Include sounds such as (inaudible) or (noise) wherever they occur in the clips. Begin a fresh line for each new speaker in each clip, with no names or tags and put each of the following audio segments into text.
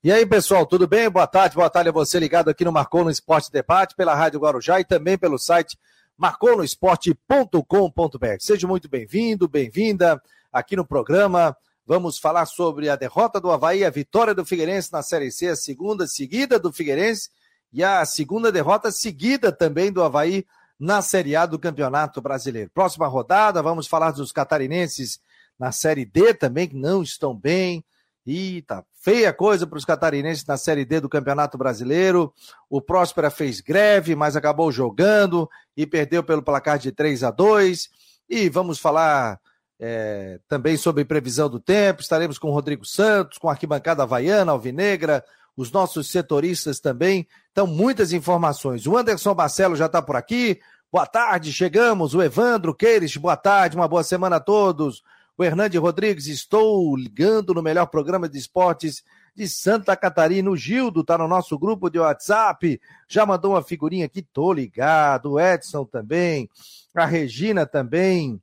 E aí, pessoal, tudo bem? Boa tarde, boa tarde a você ligado aqui no Marcou no Esporte Debate, pela Rádio Guarujá e também pelo site marconosport.com.br. Seja muito bem-vindo, bem-vinda aqui no programa. Vamos falar sobre a derrota do Havaí, a vitória do Figueirense na Série C, a segunda seguida do Figueirense e a segunda derrota seguida também do Havaí na Série A do Campeonato Brasileiro. Próxima rodada, vamos falar dos catarinenses na Série D também, que não estão bem. E tá feia coisa para os catarinenses na Série D do Campeonato Brasileiro. O Próspera fez greve, mas acabou jogando e perdeu pelo placar de 3 a 2 E vamos falar é, também sobre previsão do tempo. Estaremos com o Rodrigo Santos, com a arquibancada Havaiana, Alvinegra, os nossos setoristas também. Então, muitas informações. O Anderson Marcelo já está por aqui. Boa tarde, chegamos. O Evandro Queires, boa tarde, uma boa semana a todos o Hernande Rodrigues, estou ligando no melhor programa de esportes de Santa Catarina. O Gildo está no nosso grupo de WhatsApp, já mandou uma figurinha aqui, tô ligado. O Edson também, a Regina também.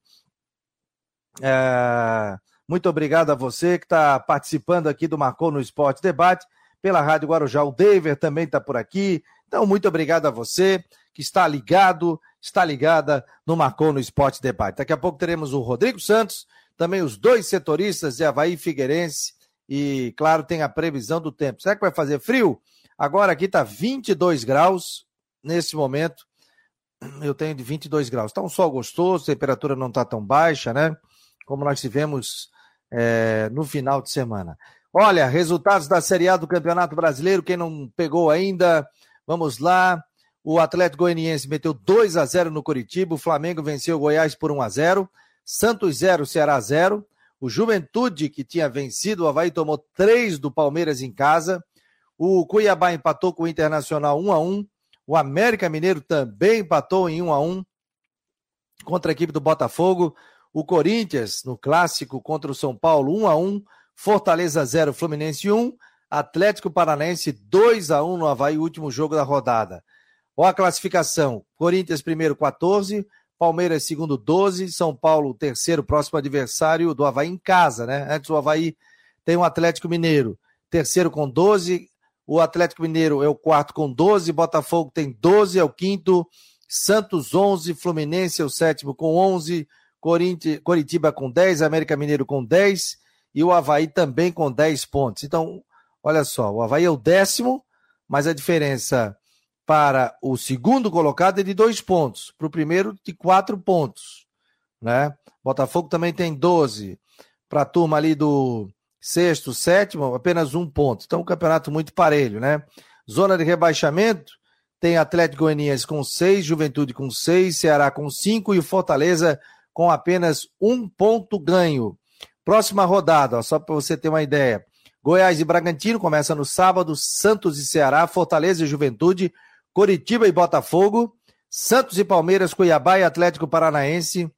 É... Muito obrigado a você que está participando aqui do Marcou no Esporte Debate pela Rádio Guarujá. O David também está por aqui. Então, muito obrigado a você que está ligado, está ligada no Marcou no Esporte Debate. Daqui a pouco teremos o Rodrigo Santos também os dois setoristas de Havaí e Figueirense. E, claro, tem a previsão do tempo. Será que vai fazer frio? Agora aqui está 22 graus nesse momento. Eu tenho de 22 graus. Está um sol gostoso, a temperatura não está tão baixa, né? Como nós tivemos é, no final de semana. Olha, resultados da Série A do Campeonato Brasileiro. Quem não pegou ainda, vamos lá. O Atlético Goianiense meteu 2 a 0 no Curitiba. O Flamengo venceu o Goiás por 1 a 0. Santos 0, Ceará 0. O Juventude, que tinha vencido o Havaí, tomou 3 do Palmeiras em casa. O Cuiabá empatou com o Internacional 1 a 1 O América Mineiro também empatou em 1 a 1 contra a equipe do Botafogo. O Corinthians, no clássico contra o São Paulo, 1 a 1 Fortaleza 0, Fluminense 1. Atlético Paranaense 2 a 1 no Havaí, último jogo da rodada. Ó a classificação: Corinthians primeiro 14, Palmeiras segundo 12, São Paulo terceiro, próximo adversário do Havaí em casa, né? Antes o Havaí tem o Atlético Mineiro, terceiro com 12, o Atlético Mineiro é o quarto com 12, Botafogo tem 12, é o quinto, Santos 11, Fluminense é o sétimo com 11, Coritiba com 10, América Mineiro com 10 e o Havaí também com 10 pontos. Então, olha só, o Havaí é o décimo, mas a diferença para o segundo colocado é de dois pontos, para o primeiro de quatro pontos. Né? Botafogo também tem 12. Para a turma ali do sexto, sétimo, apenas um ponto. Então, um campeonato muito parelho, né? Zona de rebaixamento tem Atlético Goianiense com seis, Juventude com seis, Ceará com cinco e o Fortaleza com apenas um ponto ganho. Próxima rodada, ó, só para você ter uma ideia. Goiás e Bragantino começa no sábado, Santos e Ceará, Fortaleza e Juventude, Coritiba e Botafogo, Santos e Palmeiras, Cuiabá e Atlético Paranaense,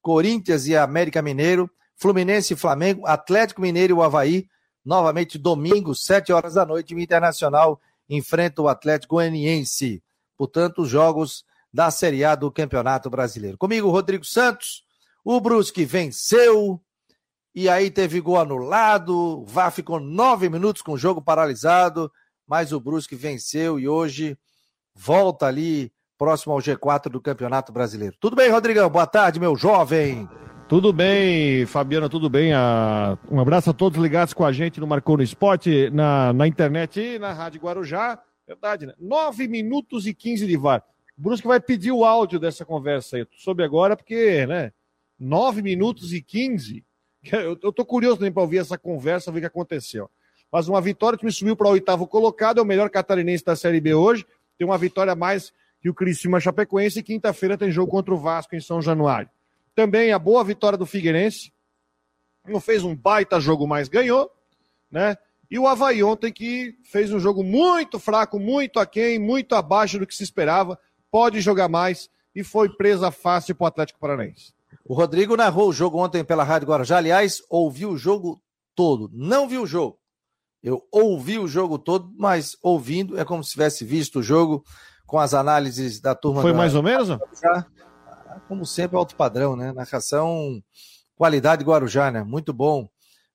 Corinthians e América Mineiro, Fluminense e Flamengo, Atlético Mineiro e o Havaí, novamente domingo, sete horas da noite, o Internacional enfrenta o Atlético Goianiense. Portanto, os jogos da Série A do Campeonato Brasileiro. Comigo, Rodrigo Santos, o Brusque venceu, e aí teve gol anulado, o VAR ficou nove minutos com o jogo paralisado, mas o Brusque venceu e hoje volta ali próximo ao G4 do Campeonato Brasileiro. Tudo bem, Rodrigão? Boa tarde, meu jovem.
Tudo bem, Fabiana, tudo bem? Ah, um abraço a todos ligados com a gente no Marcou no Esporte, na, na internet e na Rádio Guarujá. Verdade, né? 9 minutos e 15 de VAR. Brusque vai pedir o áudio dessa conversa aí. Eu soube agora porque, né? 9 minutos e 15. (laughs) Eu, eu tô curioso também para ouvir essa conversa, ver o que aconteceu. Mas uma vitória, que me subiu para o oitavo colocado, é o melhor catarinense da Série B hoje tem uma vitória a mais que o Criciúma Chapecoense e quinta-feira tem jogo contra o Vasco em São Januário. Também a boa vitória do Figueirense, não fez um baita jogo, mas ganhou, né? E o Havaí ontem que fez um jogo muito fraco, muito aquém, muito abaixo do que se esperava, pode jogar mais e foi presa fácil para o Atlético Paranaense.
O Rodrigo narrou o jogo ontem pela Rádio Guarujá, aliás, ouviu o jogo todo, não viu o jogo, eu ouvi o jogo todo, mas ouvindo é como se tivesse visto o jogo com as análises da turma.
Foi
da...
mais ou menos?
Como sempre, alto padrão, né? Narração, qualidade Guarujá, né? Muito bom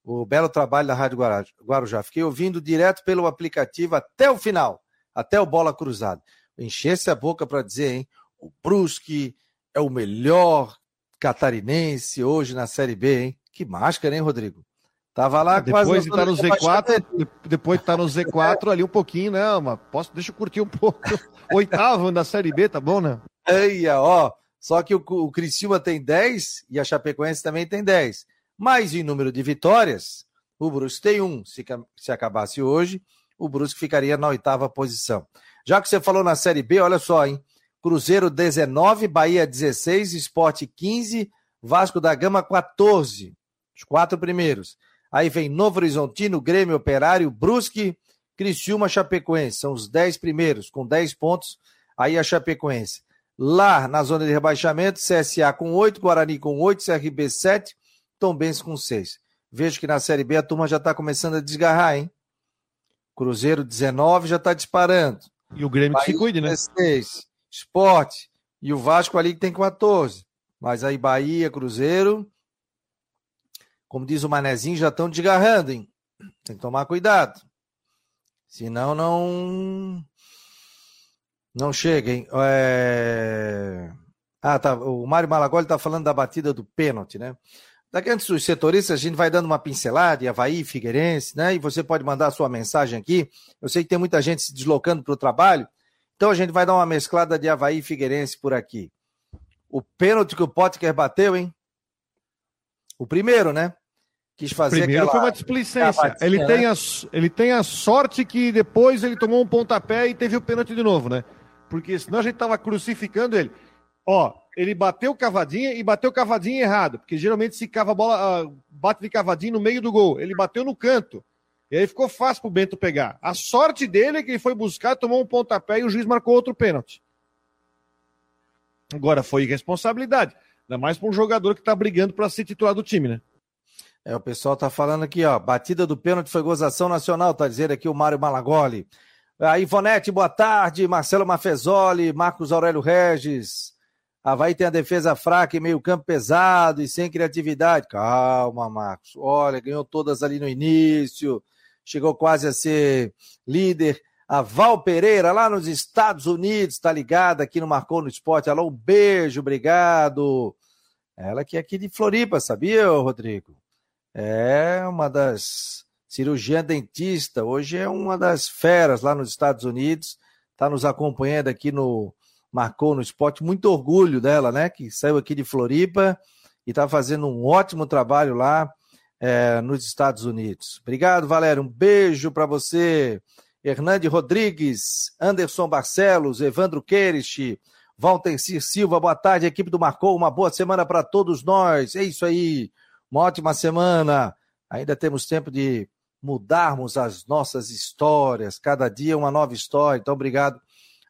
o belo trabalho da Rádio Guarujá. Fiquei ouvindo direto pelo aplicativo até o final, até o bola cruzada. Enchesse a boca para dizer, hein? O Brusque é o melhor catarinense hoje na Série B, hein? Que máscara, hein, Rodrigo? Tava lá
depois quase. De tá no Z4, depois de tá no Z4 ali um pouquinho, né? Mas posso, deixa eu curtir um pouco. (laughs) Oitavo na Série B, tá bom, né?
Eia, ó. Só que o, o Criciúma tem 10 e a Chapecoense também tem 10. Mas em número de vitórias, o Brusque tem um. Se, se acabasse hoje, o Brusque ficaria na oitava posição. Já que você falou na Série B, olha só, hein? Cruzeiro 19, Bahia 16, Esporte 15, Vasco da Gama 14. Os quatro primeiros. Aí vem Novo Horizontino, Grêmio Operário, Brusque, Criciúma, Chapecoense. São os 10 primeiros, com 10 pontos. Aí a Chapecoense. Lá na zona de rebaixamento, CSA com 8, Guarani com 8, CRB 7, Tombense com 6. Vejo que na Série B a turma já está começando a desgarrar, hein? Cruzeiro 19 já está disparando.
E o Grêmio Bahia, que se cuide, né? 16.
Esporte. E o Vasco ali que tem 14. Mas aí Bahia, Cruzeiro, como diz o Manezinho, já estão desgarrando, hein? Tem que tomar cuidado. Senão não. Não chega, hein? É... Ah, tá. O Mário Malagoli está falando da batida do pênalti, né? Daqui antes dos setoristas, a gente vai dando uma pincelada, Havaí, Figueirense, né? E você pode mandar a sua mensagem aqui. Eu sei que tem muita gente se deslocando para o trabalho, então a gente vai dar uma mesclada de Havaí e Figueirense por aqui. O pênalti que o Potker bateu, hein? O primeiro, né?
Quis fazer Primeiro aquela... foi uma displicência. Ele, né? tem a, ele tem a sorte que depois ele tomou um pontapé e teve o pênalti de novo, né? Porque senão a gente tava crucificando ele. Ó, ele bateu cavadinha e bateu cavadinha errado, porque geralmente se cava a bola, uh, bate de cavadinha no meio do gol. Ele bateu no canto. E aí ficou fácil pro Bento pegar. A sorte dele é que ele foi buscar, tomou um pontapé e o juiz marcou outro pênalti. Agora foi irresponsabilidade. Ainda mais para um jogador que está brigando para ser titular do time, né?
É, o pessoal tá falando aqui, ó. Batida do pênalti foi gozação nacional, tá dizendo aqui o Mário Malagoli. A Ivonete, boa tarde. Marcelo Mafezoli, Marcos Aurélio Regis. Havaí tem a defesa fraca e meio campo pesado e sem criatividade. Calma, Marcos. Olha, ganhou todas ali no início, chegou quase a ser líder. A Val Pereira, lá nos Estados Unidos, está ligada aqui no Marcou no Esporte. Alô, um beijo, obrigado. Ela que é aqui de Floripa, sabia, Rodrigo? É uma das cirurgiã dentista, hoje é uma das feras lá nos Estados Unidos, está nos acompanhando aqui no marcou no esporte. Muito orgulho dela, né? Que saiu aqui de Floripa e está fazendo um ótimo trabalho lá é, nos Estados Unidos. Obrigado, Valério. Um beijo para você. Hernande Rodrigues, Anderson Barcelos, Evandro Queires, Walter Cir Silva, boa tarde, equipe do Marcou, uma boa semana para todos nós. É isso aí, uma ótima semana. Ainda temos tempo de mudarmos as nossas histórias, cada dia uma nova história. Então, obrigado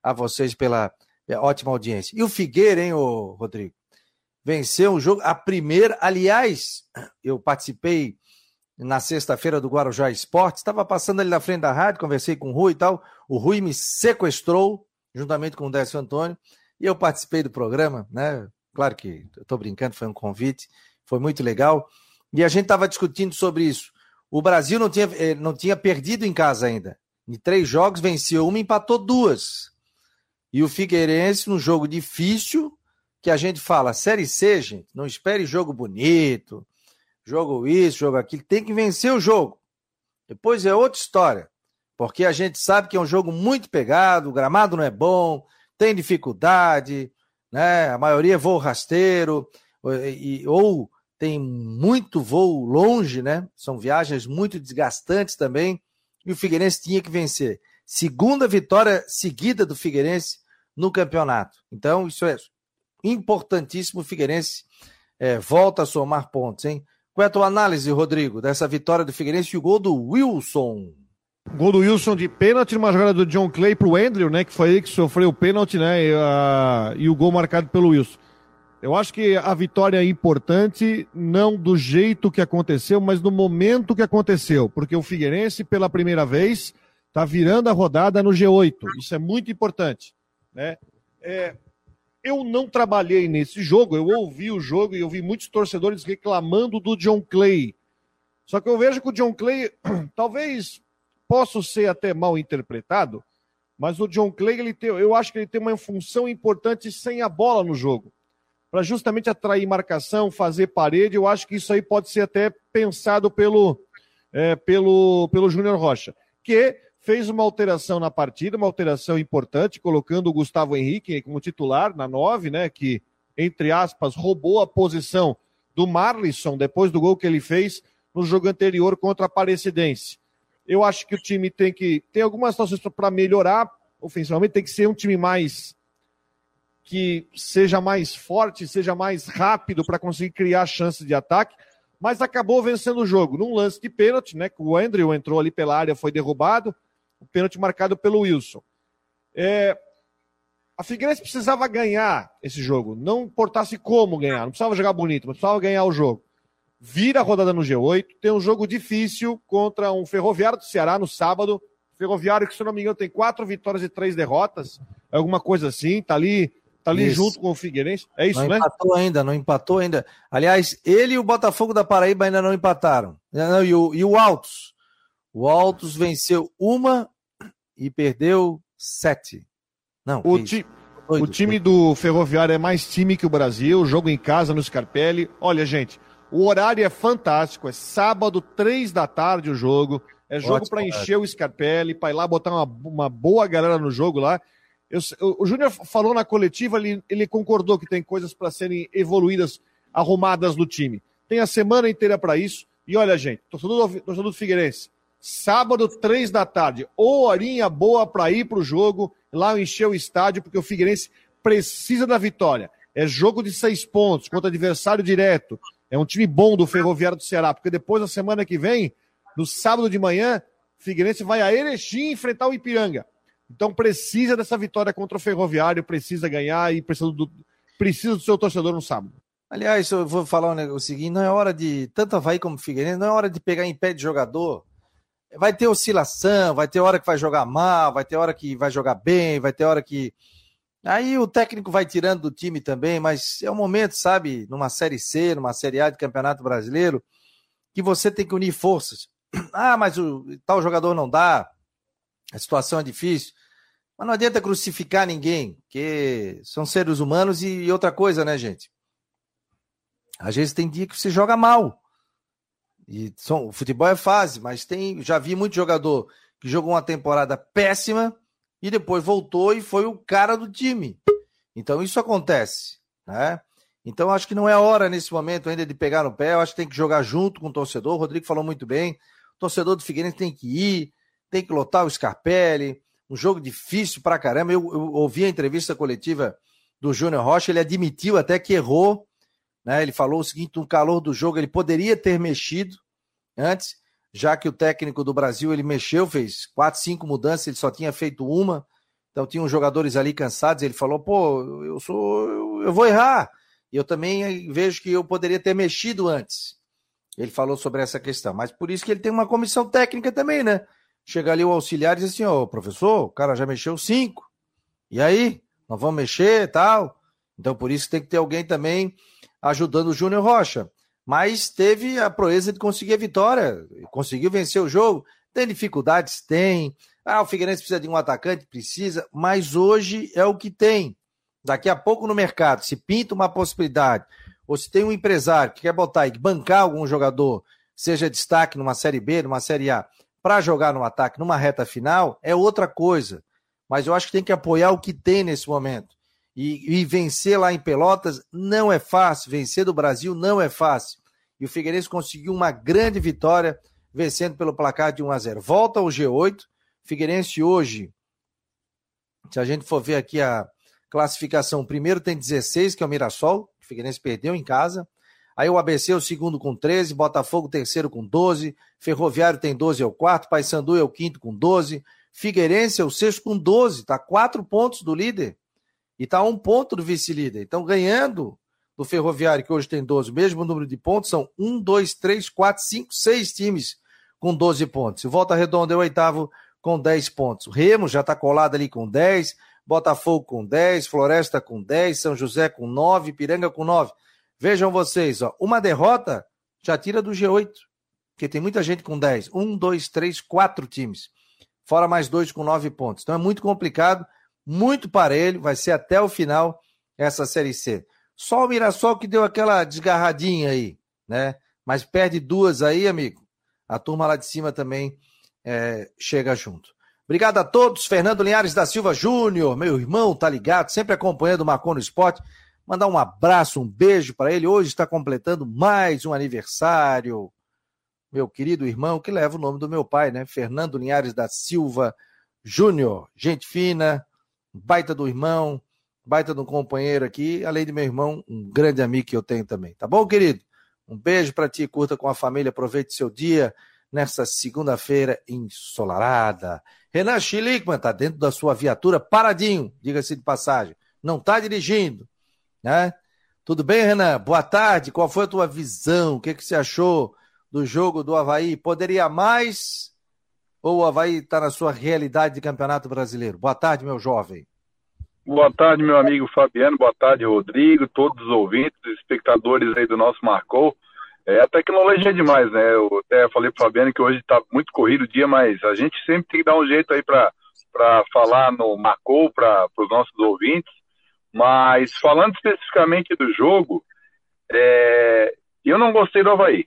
a vocês pela é, ótima audiência. E o Figueira, hein, Rodrigo? Venceu um jogo. A primeira, aliás, eu participei na sexta-feira do Guarujá Esportes, estava passando ali na frente da rádio, conversei com o Rui e tal. O Rui me sequestrou, juntamente com o Décio Antônio, e eu participei do programa, né? Claro que estou brincando, foi um convite, foi muito legal. E a gente estava discutindo sobre isso. O Brasil não tinha, eh, não tinha perdido em casa ainda. Em três jogos, venceu uma empatou duas. E o Figueirense, num jogo difícil, que a gente fala, Série C, gente, não espere jogo bonito, jogo isso, jogo aquilo, tem que vencer o jogo. Depois é outra história, porque a gente sabe que é um jogo muito pegado, o gramado não é bom, tem dificuldade, né? A maioria é voo rasteiro, ou, ou tem muito voo longe, né? São viagens muito desgastantes também, e o Figueirense tinha que vencer. Segunda vitória seguida do Figueirense no campeonato. Então, isso é importantíssimo. O Figueirense é, volta a somar pontos, hein? Qual é a tua análise, Rodrigo, dessa vitória do Figueirense e o gol do Wilson?
Gol do Wilson de pênalti, uma jogada do John Clay pro Andrew, né? Que foi ele que sofreu o pênalti, né? E, uh, e o gol marcado pelo Wilson. Eu acho que a vitória é importante, não do jeito que aconteceu, mas no momento que aconteceu. Porque o Figueirense, pela primeira vez, está virando a rodada no G8. Isso é muito importante. Né? É, eu não trabalhei nesse jogo, eu ouvi o jogo e eu vi muitos torcedores reclamando do John Clay. Só que eu vejo que o John Clay, (clears throat) talvez possa ser até mal interpretado, mas o John Clay, ele tem, eu acho que ele tem uma função importante sem a bola no jogo. Para justamente atrair marcação, fazer parede, eu acho que isso aí pode ser até pensado pelo, é, pelo, pelo Júnior Rocha, que fez uma alteração na partida, uma alteração importante, colocando o Gustavo Henrique como titular na nove, né, que, entre aspas, roubou a posição do Marlisson depois do gol que ele fez no jogo anterior contra a Aparecidense. Eu acho que o time tem que tem algumas situações para melhorar ofensivamente, tem que ser um time mais que seja mais forte, seja mais rápido para conseguir criar chances de ataque mas acabou vencendo o jogo num lance de pênalti, né? Que o Andrew entrou ali pela área, foi derrubado, o pênalti marcado pelo Wilson. É, a Figueirense precisava ganhar esse jogo, não importasse como ganhar, não precisava jogar bonito, mas precisava ganhar o jogo. Vira a rodada no G8, tem um jogo difícil contra um Ferroviário do Ceará no sábado. Ferroviário que, se não me engano, tem quatro vitórias e três derrotas, alguma coisa assim, tá ali Tá ali isso. junto com o Figueirense. É isso,
não
né?
Não empatou ainda, não empatou ainda. Aliás, ele e o Botafogo da Paraíba ainda não empataram. Não, e, o, e o Altos. O Altos venceu uma e perdeu sete. Não,
o, ti, o time do Ferroviário é mais time que o Brasil. Jogo em casa no Scarpelli. Olha, gente, o horário é fantástico. É sábado, três da tarde o jogo. É jogo para encher o Scarpelli, para ir lá botar uma, uma boa galera no jogo lá. Eu, o Júnior falou na coletiva, ele, ele concordou que tem coisas para serem evoluídas, arrumadas no time. Tem a semana inteira para isso. E olha, gente, torcedor do, Figueirense, sábado, três da tarde, horinha boa para ir para o jogo, lá encher o estádio, porque o Figueirense precisa da vitória. É jogo de seis pontos contra adversário direto. É um time bom do Ferroviário do Ceará, porque depois, na semana que vem, no sábado de manhã, Figueirense vai a Erechim enfrentar o Ipiranga. Então precisa dessa vitória contra o Ferroviário, precisa ganhar e precisa do, precisa do seu torcedor no sábado.
Aliás, eu vou falar um negócio seguinte: não é hora de, tanto Havaí como Figueirense, não é hora de pegar em pé de jogador. Vai ter oscilação, vai ter hora que vai jogar mal, vai ter hora que vai jogar bem, vai ter hora que. Aí o técnico vai tirando do time também, mas é um momento, sabe, numa Série C, numa Série A de Campeonato Brasileiro, que você tem que unir forças. (clears throat) Ah, mas o tal jogador não dá, a situação é difícil. Mas não adianta crucificar ninguém, que são seres humanos e outra coisa, né, gente? Às vezes tem dia que você joga mal. E são, o futebol é fase, mas tem, já vi muito jogador que jogou uma temporada péssima e depois voltou e foi o cara do time. Então isso acontece, né? Então acho que não é hora nesse momento ainda de pegar no pé, eu acho que tem que jogar junto com o torcedor. O Rodrigo falou muito bem. O torcedor do Figueirense tem que ir, tem que lotar o Scarpelli, um jogo difícil pra caramba. Eu, eu ouvi a entrevista coletiva do Júnior Rocha, ele admitiu até que errou, né? Ele falou o seguinte: no calor do jogo, ele poderia ter mexido antes, já que o técnico do Brasil ele mexeu, fez quatro, cinco mudanças, ele só tinha feito uma. Então tinham jogadores ali cansados. Ele falou: pô, eu sou, eu, eu vou errar. E eu também vejo que eu poderia ter mexido antes. Ele falou sobre essa questão, mas por isso que ele tem uma comissão técnica também, né? Chega ali o auxiliar e diz assim: Ô, professor, o cara já mexeu cinco. E aí? Nós vamos mexer e tal. Então, por isso tem que ter alguém também ajudando o Júnior Rocha. Mas teve a proeza de conseguir a vitória, conseguiu vencer o jogo. Tem dificuldades? Tem. Ah, o Figueirense precisa de um atacante? Precisa. Mas hoje é o que tem. Daqui a pouco no mercado, se pinta uma possibilidade, ou se tem um empresário que quer botar e bancar algum jogador, seja destaque numa Série B, numa Série A, para jogar no ataque numa reta final é outra coisa. Mas eu acho que tem que apoiar o que tem nesse momento. E, e, vencer lá em Pelotas não é fácil. Vencer do Brasil não é fácil. E o Figueirense conseguiu uma grande vitória, vencendo pelo placar de 1 a 0. Volta ao G8. Figueirense hoje, se a gente for ver aqui a classificação, primeiro tem 16, que é o Mirassol. O Figueirense perdeu em casa. Aí o ABC é o segundo com 13, Botafogo terceiro com 12, Ferroviário tem 12 é o quarto, Paysandu é o quinto com 12, Figueirense é o sexto com 12, tá quatro pontos do líder e tá um ponto do vice-líder. Então ganhando do Ferroviário, que hoje tem 12, o mesmo número de pontos, são 1, 2, 3, 4, 5, 6 times com 12 pontos. O Volta Redonda é o oitavo com 10 pontos. O Remo já está colado ali com 10, Botafogo com 10, Floresta com 10, São José com 9, Piranga com 9. Vejam vocês, ó, uma derrota já tira do G8. Porque tem muita gente com 10. Um, dois, três, quatro times. Fora mais dois com nove pontos. Então é muito complicado, muito parelho. Vai ser até o final essa Série C. Só o Mirassol que deu aquela desgarradinha aí, né? Mas perde duas aí, amigo. A turma lá de cima também é, chega junto. Obrigado a todos. Fernando Linhares da Silva Júnior, meu irmão, tá ligado, sempre acompanhando o Marcon no Esporte. Mandar um abraço, um beijo para ele. Hoje está completando mais um aniversário. Meu querido irmão, que leva o nome do meu pai, né? Fernando Linhares da Silva Júnior. Gente fina, baita do irmão, baita um companheiro aqui, além de meu irmão, um grande amigo que eu tenho também. Tá bom, querido? Um beijo para ti, curta com a família, aproveite seu dia nessa segunda-feira ensolarada. Renan Schlickman está dentro da sua viatura, paradinho, diga-se de passagem. Não está dirigindo, né? Tudo bem, Renan? Boa tarde. Qual foi a tua visão? O que, que você achou do jogo do Havaí? Poderia mais? Ou o Havaí está na sua realidade de campeonato brasileiro? Boa tarde, meu jovem.
Boa tarde, meu amigo Fabiano. Boa tarde, Rodrigo, todos os ouvintes, espectadores aí do nosso Marcou. É, a tecnologia é demais, né? Eu até falei pro Fabiano que hoje está muito corrido o dia, mas a gente sempre tem que dar um jeito aí para falar no Marcou para os nossos ouvintes. Mas falando especificamente do jogo, é, eu não gostei do Havaí.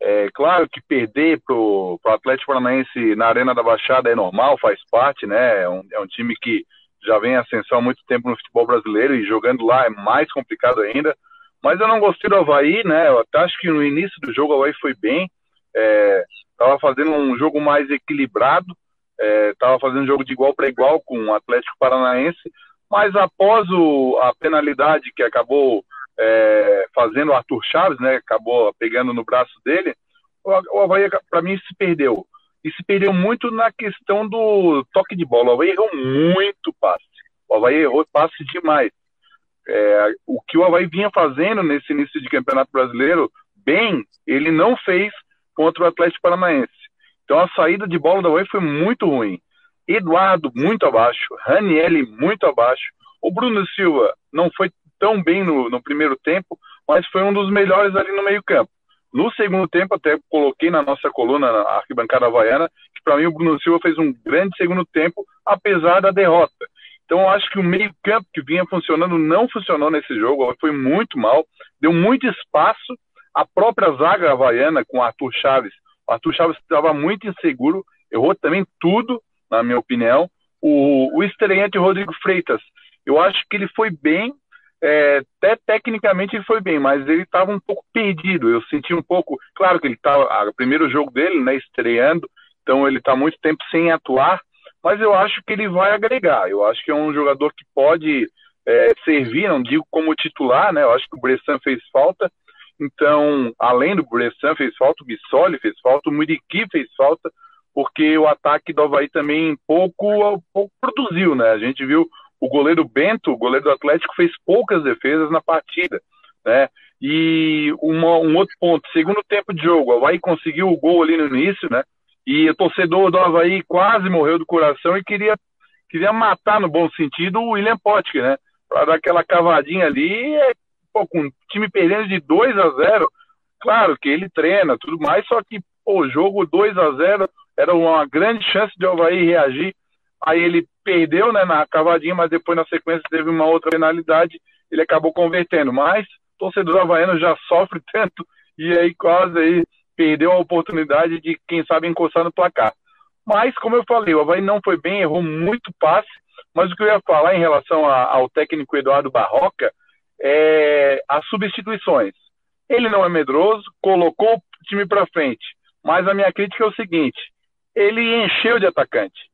É claro que perder pro, pro Atlético Paranaense na Arena da Baixada é normal, faz parte, né? É um, é um time que já vem em ascensão há muito tempo no futebol brasileiro e jogando lá é mais complicado ainda. Mas eu não gostei do Havaí, né? Eu até acho que no início do jogo o Havaí foi bem. Estava é, fazendo um jogo mais equilibrado. Estava é, fazendo um jogo de igual para igual com o Atlético Paranaense. Mas após o, a penalidade que acabou é, fazendo o Arthur Chaves, né? Acabou pegando no braço dele. O, Havaí, para mim, se perdeu e se perdeu muito na questão do toque de bola. O Havaí errou muito passe. O Havaí errou passe demais. É, o que o Havaí vinha fazendo nesse início de campeonato brasileiro, bem, ele não fez contra o Atlético Paranaense. Então a saída de bola do Havaí foi muito ruim. Eduardo muito abaixo, Ranielli muito abaixo. O Bruno Silva não foi tão bem no, no primeiro tempo, mas foi um dos melhores ali no meio campo. No segundo tempo, até coloquei na nossa coluna, na arquibancada havaiana, que para mim o Bruno Silva fez um grande segundo tempo, apesar da derrota. Então eu acho que o meio-campo que vinha funcionando não funcionou nesse jogo, foi muito mal, deu muito espaço. A própria zaga havaiana com o Arthur Chaves. O Arthur Chaves estava muito inseguro, errou também tudo, na minha opinião. O, o estreante Rodrigo Freitas, eu acho que ele foi bem, é, até tecnicamente ele foi bem, mas ele estava um pouco perdido. Eu senti um pouco, claro que ele estava, o primeiro jogo dele, né, estreando, então ele está muito tempo sem atuar, mas eu acho que ele vai agregar. Eu acho que é um jogador que pode é, servir, não digo como titular, né? Eu acho que o Bressan fez falta. Então, além do Bressan fez falta, o Bissoli fez falta, o Muriqui fez falta, porque o ataque do Havaí também pouco, pouco produziu, né? A gente viu o goleiro Bento, o goleiro do Atlético, fez poucas defesas na partida, né? E uma, um outro ponto, segundo tempo de jogo, o Havaí conseguiu o gol ali no início, né? E o torcedor do Havaí quase morreu do coração e queria, queria matar, no bom sentido, o William Potker, né? Para dar aquela cavadinha ali, é, pô, com o time perdendo de 2 a 0 claro que ele treina, tudo mais, só que o jogo 2 a 0 era uma grande chance de Havaí reagir Aí ele perdeu né, na cavadinha, mas depois na sequência teve uma outra penalidade, ele acabou convertendo. Mas o torcedor havaiano já sofre (laughs) tanto e aí quase aí perdeu a oportunidade de, quem sabe, encostar no placar. Mas, como eu falei, o Havaí não foi bem, errou muito passe, mas o que eu ia falar em relação a, ao técnico Eduardo Barroca é as substituições. Ele não é medroso, colocou o time para frente, mas a minha crítica é o seguinte: ele encheu de atacante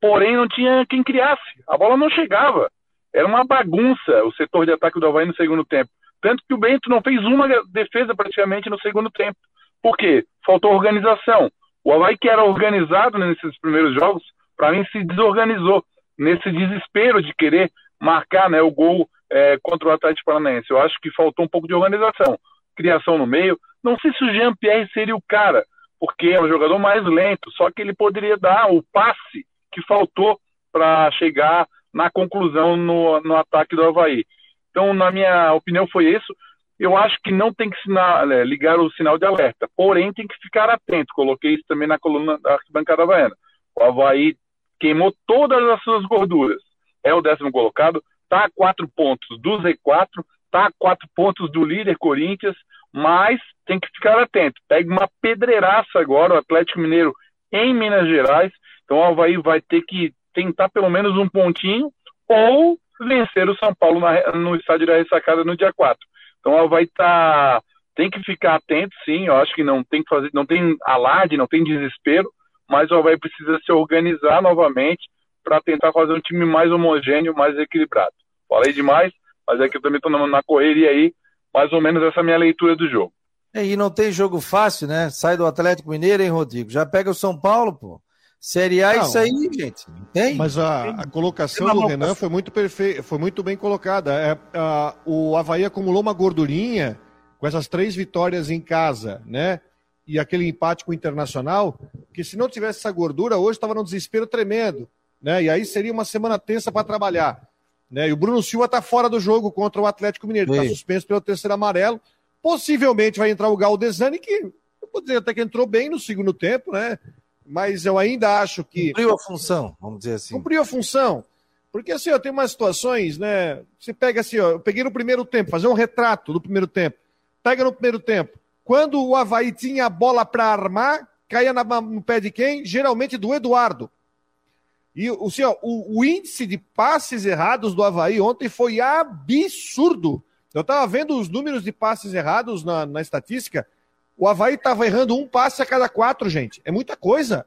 porém não tinha quem criasse. A bola não chegava. Era uma bagunça o setor de ataque do Havaí no segundo tempo. Tanto que o Bento não fez uma defesa praticamente no segundo tempo. Por quê? Faltou organização. O Havaí que era organizado nesses primeiros jogos, para mim se desorganizou nesse desespero de querer marcar né, o gol é, contra o Atlético Paranaense. Eu acho que faltou um pouco de organização. Criação no meio. Não sei se o Jean-Pierre seria o cara, porque é o jogador mais lento, só que ele poderia dar o passe que faltou para chegar na conclusão no, no ataque do Havaí. Então, na minha opinião, foi isso. eu acho que não tem que sinal, é, ligar o sinal de alerta, porém tem que ficar atento. Coloquei isso também na coluna da arquibancada havaiana. O Havaí queimou todas as suas gorduras. É o décimo colocado, está a quatro pontos do Z4, está a quatro pontos do líder Corinthians, mas tem que ficar atento. Pega uma pedreiraça agora, o Atlético Mineiro em Minas Gerais. Então o Havaí vai ter que tentar pelo menos um pontinho ou vencer o São Paulo na, no estádio da ressacada no dia 4. Então vai estar. Tá, tem que ficar atento, sim. Eu acho que não tem que fazer, não tem alarde, não tem desespero, mas o Havaí precisa se organizar novamente para tentar fazer um time mais homogêneo, mais equilibrado. Falei demais, mas é que eu também estou na correria aí, mais ou menos essa é a minha leitura do jogo.
É, e não tem jogo fácil, né? Sai do Atlético Mineiro, hein, Rodrigo? Já pega o São Paulo, pô. Série A, é isso aí, gente. Tem?
Mas a, a colocação do Renan foi muito perfeita, foi muito bem colocada. É, a, o Havaí acumulou uma gordurinha com essas três vitórias em casa, né? E aquele empate com o Internacional, que se não tivesse essa gordura, hoje estava num desespero tremendo, né? E aí seria uma semana tensa para trabalhar. Né? E o Bruno Silva está fora do jogo contra o Atlético Mineiro, está suspenso pelo terceiro amarelo. Possivelmente vai entrar o Galdesani, que eu vou dizer até que entrou bem no segundo tempo, né? mas eu ainda acho que.
Cumpriu a função, vamos dizer assim.
Cumpriu a função. Porque assim, ó, tem umas situações, né? Você pega assim, ó, eu peguei no primeiro tempo, fazer um retrato do primeiro tempo. Pega no primeiro tempo. Quando o Havaí tinha a bola para armar, caía na, no pé de quem? Geralmente do Eduardo. E ó, o, o, índice de passes errados do Havaí ontem foi absurdo. Eu estava vendo os números de passes errados na, na estatística. O Havaí estava errando um passe a cada quatro, gente. É muita coisa.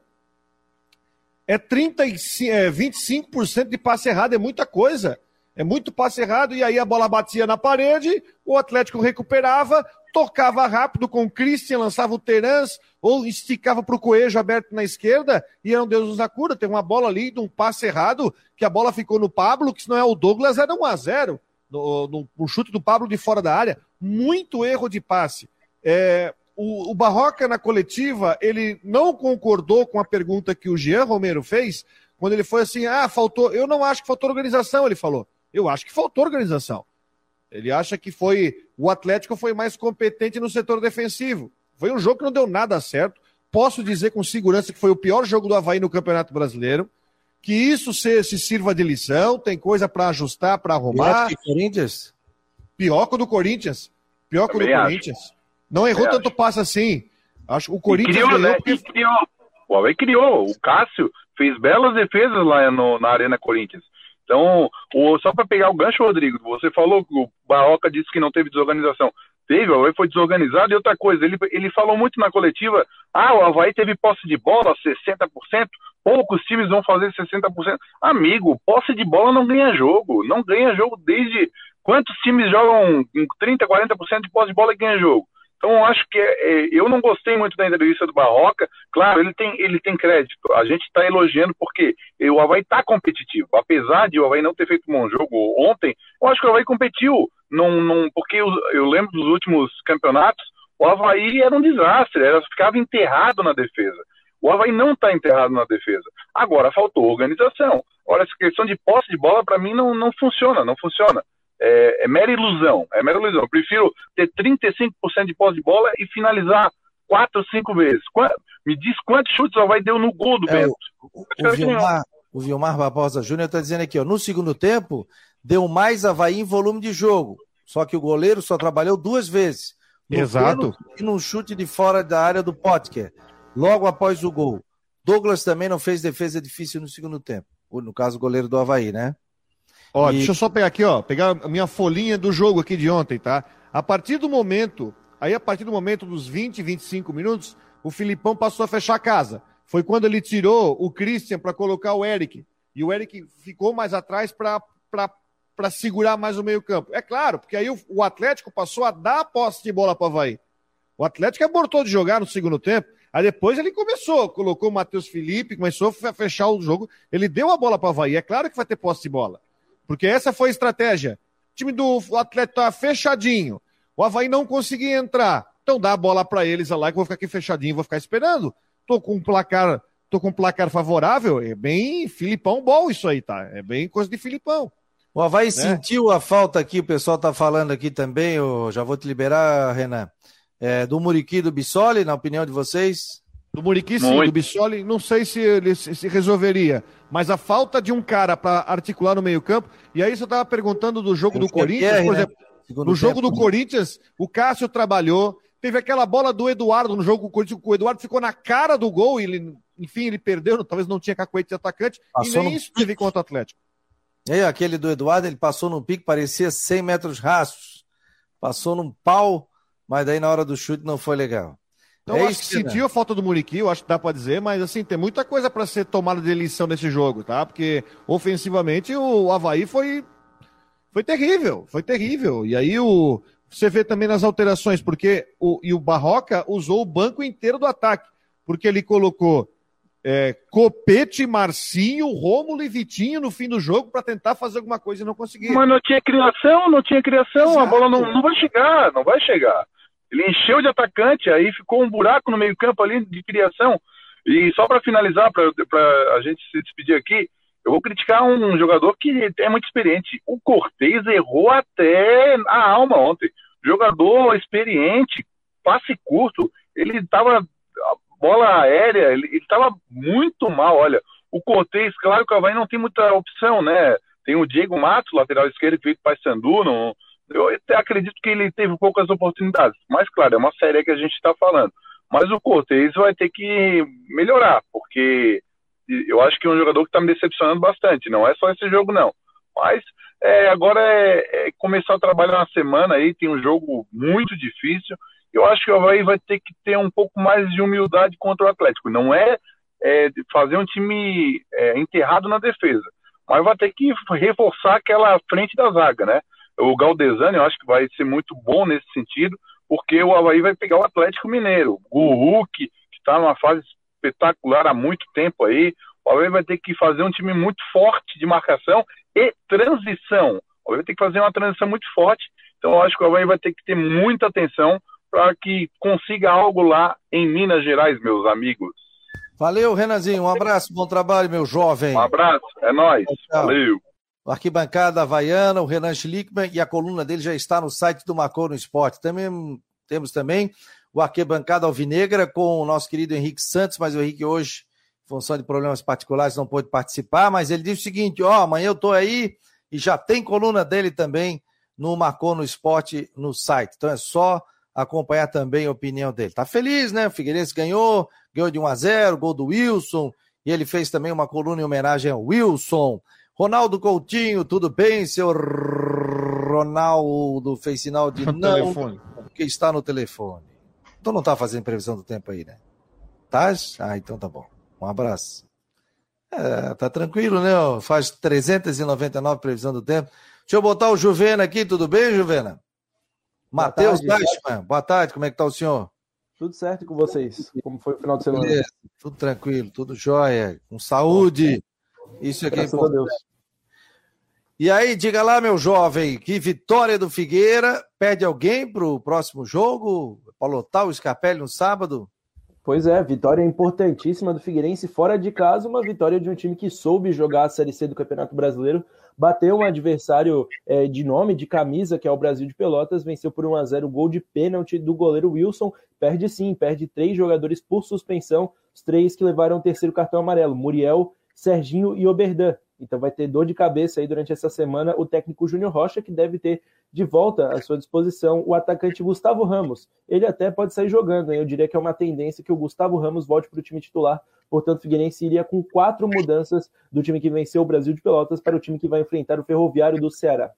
É, 35, é 25% de passe errado, é muita coisa. É muito passe errado, e aí a bola batia na parede, o Atlético recuperava, tocava rápido com o Christian, lançava o Terans, ou esticava para o Coelho aberto na esquerda, e era um Deus nos acuda. Tem uma bola ali de um passe errado, que a bola ficou no Pablo, que se não é o Douglas, era 1 a 0 no, no, no chute do Pablo de fora da área. Muito erro de passe. É, o, o Barroca, na coletiva, ele não concordou com a pergunta que o Jean Romero fez, quando ele foi assim: ah, faltou. Eu não acho que faltou organização, ele falou. Eu acho que faltou organização. Ele acha que foi. O Atlético foi mais competente no setor defensivo. Foi um jogo que não deu nada certo. Posso dizer com segurança que foi o pior jogo do Havaí no Campeonato Brasileiro. Que isso se, se sirva de lição, tem coisa para ajustar, para arrumar. Pior que o
Corinthians?
Pior que o do Corinthians. Pior que o do Corinthians. Não errou é, tanto acho. passe assim. Acho o Corinthians
criou, né? Porque... criou. O Huawei criou. O Cássio fez belas defesas lá no, na Arena Corinthians. Então, o, só para pegar o gancho, Rodrigo, você falou que o Barroca disse que não teve desorganização. Teve, o Havaí foi desorganizado e outra coisa, ele, ele falou muito na coletiva, ah, o Havaí teve posse de bola, 60%, poucos times vão fazer 60%. Amigo, posse de bola não ganha jogo, não ganha jogo desde... Quantos times jogam 30, 40% de posse de bola e ganha jogo? Então, acho que é, é, eu não gostei muito da entrevista do Barroca. Claro, ele tem, ele tem crédito. A gente está elogiando porque o Havaí está competitivo. Apesar de o Havaí não ter feito um bom jogo ontem, eu acho que o Havaí competiu. Num, num, porque eu, eu, lembro dos últimos campeonatos, o Havaí era um desastre, era, ficava enterrado na defesa. O Havaí não está enterrado na defesa. Agora, faltou organização. Olha, essa questão de posse de bola, para mim, não, não funciona, não funciona é, é mera ilusão. É mera ilusão. Eu prefiro ter 35% de posse de bola e finalizar quatro, cinco vezes. me diz quantos chutes o Havaí deu no gol do é, Bento.
O, o, o, Vilmar, o Vilmar Barbosa Júnior está dizendo aqui, ó, no segundo tempo, deu mais Havaí em volume de jogo. Só que o goleiro só trabalhou duas vezes.
Exato.
E num chute de fora da área do Potker, logo após o gol. Douglas também não fez defesa difícil no segundo tempo. No caso, o goleiro do Havaí, né?
Ó, e... deixa eu só pegar aqui, ó, pegar a minha folhinha do jogo aqui de ontem, tá? A partir do momento, aí a partir do momento dos 20, 25 minutos, o Filipão passou a fechar a casa. Foi quando ele tirou o Christian para colocar o Eric. E o Eric ficou mais atrás para segurar mais o meio-campo. É claro, porque aí o, o, Atlético passou a dar a posse de bola para o Havaí. O Atlético abortou de jogar no segundo tempo. Aí depois ele começou, colocou o Matheus Felipe, começou a fechar o jogo. Ele deu a bola para o Havaí. É claro que vai ter posse de bola. Porque essa foi a estratégia. O time do atleta tá fechadinho. O Havaí não conseguia entrar. Então dá a bola para eles lá que eu vou ficar aqui fechadinho, vou ficar esperando. Tô com um placar, tô com um placar favorável. É bem Filipão bom isso aí, tá? É bem coisa de Filipão.
O Havaí né? sentiu a falta aqui, o pessoal está falando aqui também, eu já vou te liberar, Renan, é, do Muriqui do Bissoli, na opinião de vocês?
Do Muriqui sim, Muito. do Bissoli, não sei se ele se resolveria, mas a falta de um cara para articular no meio campo, e aí você estava perguntando do jogo do Corinthians, por né? exemplo, né? no jogo do Corinthians, o Cássio trabalhou, teve aquela bola do Eduardo no jogo com o Corinthians, o Eduardo ficou na cara do gol, e ele, enfim, ele perdeu, (laughs) talvez não tinha cacoete de atacante, Passou e nem isso teve contra o Atlético.
E aí, aquele do Eduardo, ele passou num pique, parecia 100 metros rastros. Passou num pau, mas daí na hora do chute não foi legal.
Então, é eu acho que sentiu a falta do Muriqui, eu acho que dá para dizer, mas assim, tem muita coisa para ser tomada de lição nesse jogo, tá? Porque ofensivamente o Havaí foi, foi terrível, foi terrível. E aí o, você vê também nas alterações, porque o, e o Barroca usou o banco inteiro do ataque, porque ele colocou é, Copete, Marcinho, Rômulo e Vitinho no fim do jogo para tentar fazer alguma coisa e não conseguir.
Mas não tinha criação, não tinha criação, Exato. a bola não, não vai chegar, não vai chegar. Ele encheu de atacante, aí ficou um buraco no meio-campo ali de criação. E só para finalizar, para a gente se despedir aqui, eu vou criticar um jogador que é muito experiente. O Cortez errou até a alma ontem. Jogador experiente, passe curto, ele estava bola aérea, ele estava muito mal. Olha, o Cortez, claro que o Havaí não tem muita opção, né? Tem o Diego Matos, lateral esquerdo, que veio do Paysandu. Não, eu até acredito que ele teve poucas oportunidades. Mas, claro, é uma série que a gente está falando. Mas o Cortez vai ter que melhorar, porque eu acho que é um jogador que está me decepcionando bastante. Não é só esse jogo, não. Mas é, agora é, é, começar o trabalho na semana aí, tem um jogo muito difícil eu acho que o Havaí vai ter que ter um pouco mais de humildade contra o Atlético. Não é, é fazer um time é, enterrado na defesa, mas vai ter que reforçar aquela frente da zaga, né? O Galdesani eu acho que vai ser muito bom nesse sentido, porque o Havaí vai pegar o Atlético Mineiro. O Hulk, que está numa fase espetacular há muito tempo aí, o Havaí vai ter que fazer um time muito forte de marcação e transição. O Havaí vai ter que fazer uma transição muito forte, então eu acho que o Havaí vai ter que ter muita atenção para que consiga algo lá em Minas Gerais, meus amigos.
Valeu, Renanzinho. Um abraço, bom trabalho, meu jovem.
Um abraço, é nóis. Tchau. Valeu.
Arquibancada Havaiana, o Renan Schlickman, e a coluna dele já está no site do Macor no Esporte. Também temos também o Arquibancada Alvinegra com o nosso querido Henrique Santos, mas o Henrique hoje, em função de problemas particulares, não pôde participar, mas ele disse o seguinte, ó, amanhã eu tô aí e já tem coluna dele também no Macor no Esporte no site. Então é só acompanhar também a opinião dele. Tá feliz, né? O Figueirense ganhou, ganhou de 1 a 0, gol do Wilson, e ele fez também uma coluna em homenagem ao Wilson. Ronaldo Coutinho, tudo bem, seu Ronaldo fez sinal de (laughs) não, telefone. porque está no telefone. Então não tá fazendo previsão do tempo aí, né? Tá? Ah, então tá bom. Um abraço. É, tá tranquilo, né? Faz 399 previsão do tempo. Deixa eu botar o Juvena aqui, tudo bem, Juvena? Matheus Dashman, boa tarde, como é que tá o senhor?
Tudo certo com vocês? Como foi o final de semana? Beleza,
tudo tranquilo, tudo jóia, com saúde. Isso aqui é importante. E aí, diga lá, meu jovem, que vitória do Figueira pede alguém para o próximo jogo? Para lotar o Scarpelli no sábado?
Pois é, vitória importantíssima do Figueirense fora de casa, uma vitória de um time que soube jogar a Série C do Campeonato Brasileiro bateu um adversário é, de nome, de camisa, que é o Brasil de Pelotas, venceu por 1 a 0 gol de pênalti do goleiro Wilson, perde sim, perde três jogadores por suspensão, os três que levaram o terceiro cartão amarelo, Muriel, Serginho e Oberdan. Então vai ter dor de cabeça aí durante essa semana o técnico Júnior Rocha, que deve ter de volta à sua disposição o atacante Gustavo Ramos. Ele até pode sair jogando, hein? eu diria que é uma tendência que o Gustavo Ramos volte para o time titular. Portanto, o Figueirense iria com quatro mudanças do time que venceu o Brasil de Pelotas para o time que vai enfrentar o Ferroviário do Ceará.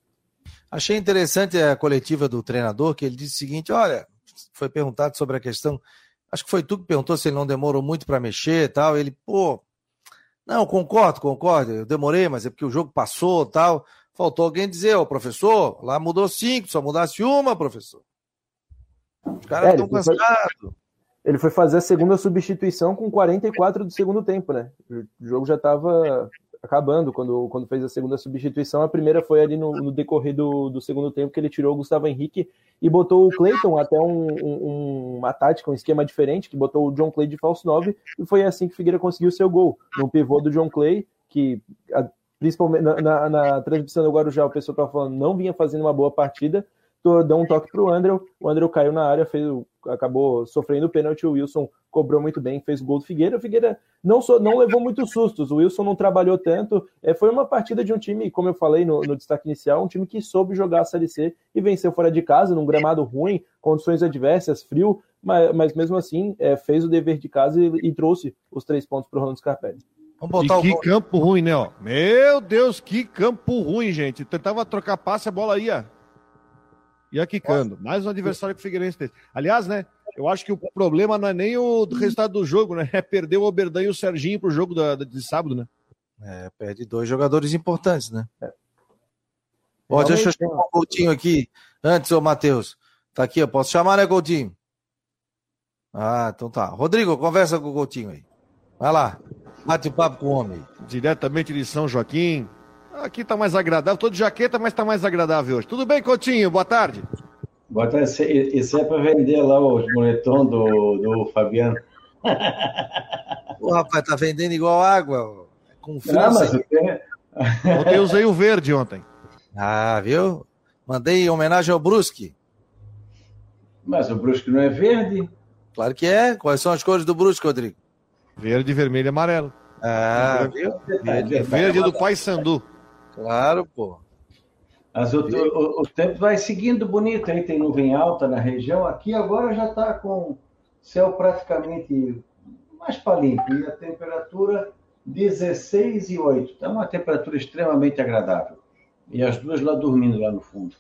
Achei interessante a coletiva do treinador, que ele disse o seguinte: olha, foi perguntado sobre a questão. Acho que foi tu que perguntou se ele não demorou muito para mexer e tal. Ele, pô, não, concordo, concordo. Eu demorei, mas é porque o jogo passou tal. Faltou alguém dizer, ô professor, lá mudou cinco, só mudasse uma, professor. Os caras estão é, cansados.
Ele foi fazer a segunda substituição com 44 do segundo tempo, né? O jogo já estava acabando quando, quando fez a segunda substituição. A primeira foi ali no, no decorrer do, do, segundo tempo que ele tirou o Gustavo Henrique e botou o Clayton até um, um, uma tática, um esquema diferente, que botou o John Clay de falso 9 e foi assim que Figueira conseguiu seu gol. No pivô do John Clay, que
principalmente na, na, na transmissão do Guarujá, o pessoal estava falando não vinha fazendo uma boa partida, deu um toque para o André, o André caiu na área, fez, acabou sofrendo o pênalti, o Wilson cobrou muito bem, fez o gol do Figueira. O Figueira não, so, não levou muitos sustos, o Wilson não trabalhou tanto. É, foi uma partida de um time, como eu falei no, no, destaque inicial, um time que soube jogar a Série C e venceu fora de casa, num gramado ruim, condições adversas, frio, mas, mas mesmo assim é, fez o dever de casa e, e trouxe os três pontos para o Rolando Scarpelli.
Vamos botar e que o... campo ruim, né? Ó. Meu Deus, que campo ruim, gente. Tentava trocar passe, a bola ia ia quicando. Mais um adversário que o Figueirense fez. Aliás, né? Eu acho que o problema não é nem o resultado do jogo, né? É perder o Oberdan e o Serginho pro jogo da, de sábado, né?
É, perde dois jogadores importantes, né? É. Pode, deixa eu chamar o Coutinho aqui. Antes, ô Matheus. Tá aqui, eu posso chamar, né, Coutinho? Ah, então tá. Rodrigo, conversa com o Coutinho aí. Vai lá. Bate papo com o homem.
Diretamente de São Joaquim. Aqui tá mais agradável. Tô de jaqueta, mas tá mais agradável hoje. Tudo bem, Coutinho? Boa tarde.
Boa tarde. Isso é para vender lá os moletom do, do Fabiano.
O rapaz, tá vendendo igual água. Com
frio. Não, mas tenho... Ontem eu usei o verde ontem.
Ah, viu? Mandei em homenagem ao Brusque.
Mas o Brusque não é verde?
Claro que é. Quais são as cores do Brusque, Rodrigo?
Verde, vermelho e amarelo.
Ah, viu?
Verde, verde do Pai Sandu.
Claro, pô.
O, o, o, tempo vai seguindo bonito aí, tem nuvem alta na região. Aqui agora já está com céu praticamente mais para limpo e a temperatura 16 e 8. Está uma temperatura extremamente agradável. E as duas lá dormindo lá no fundo.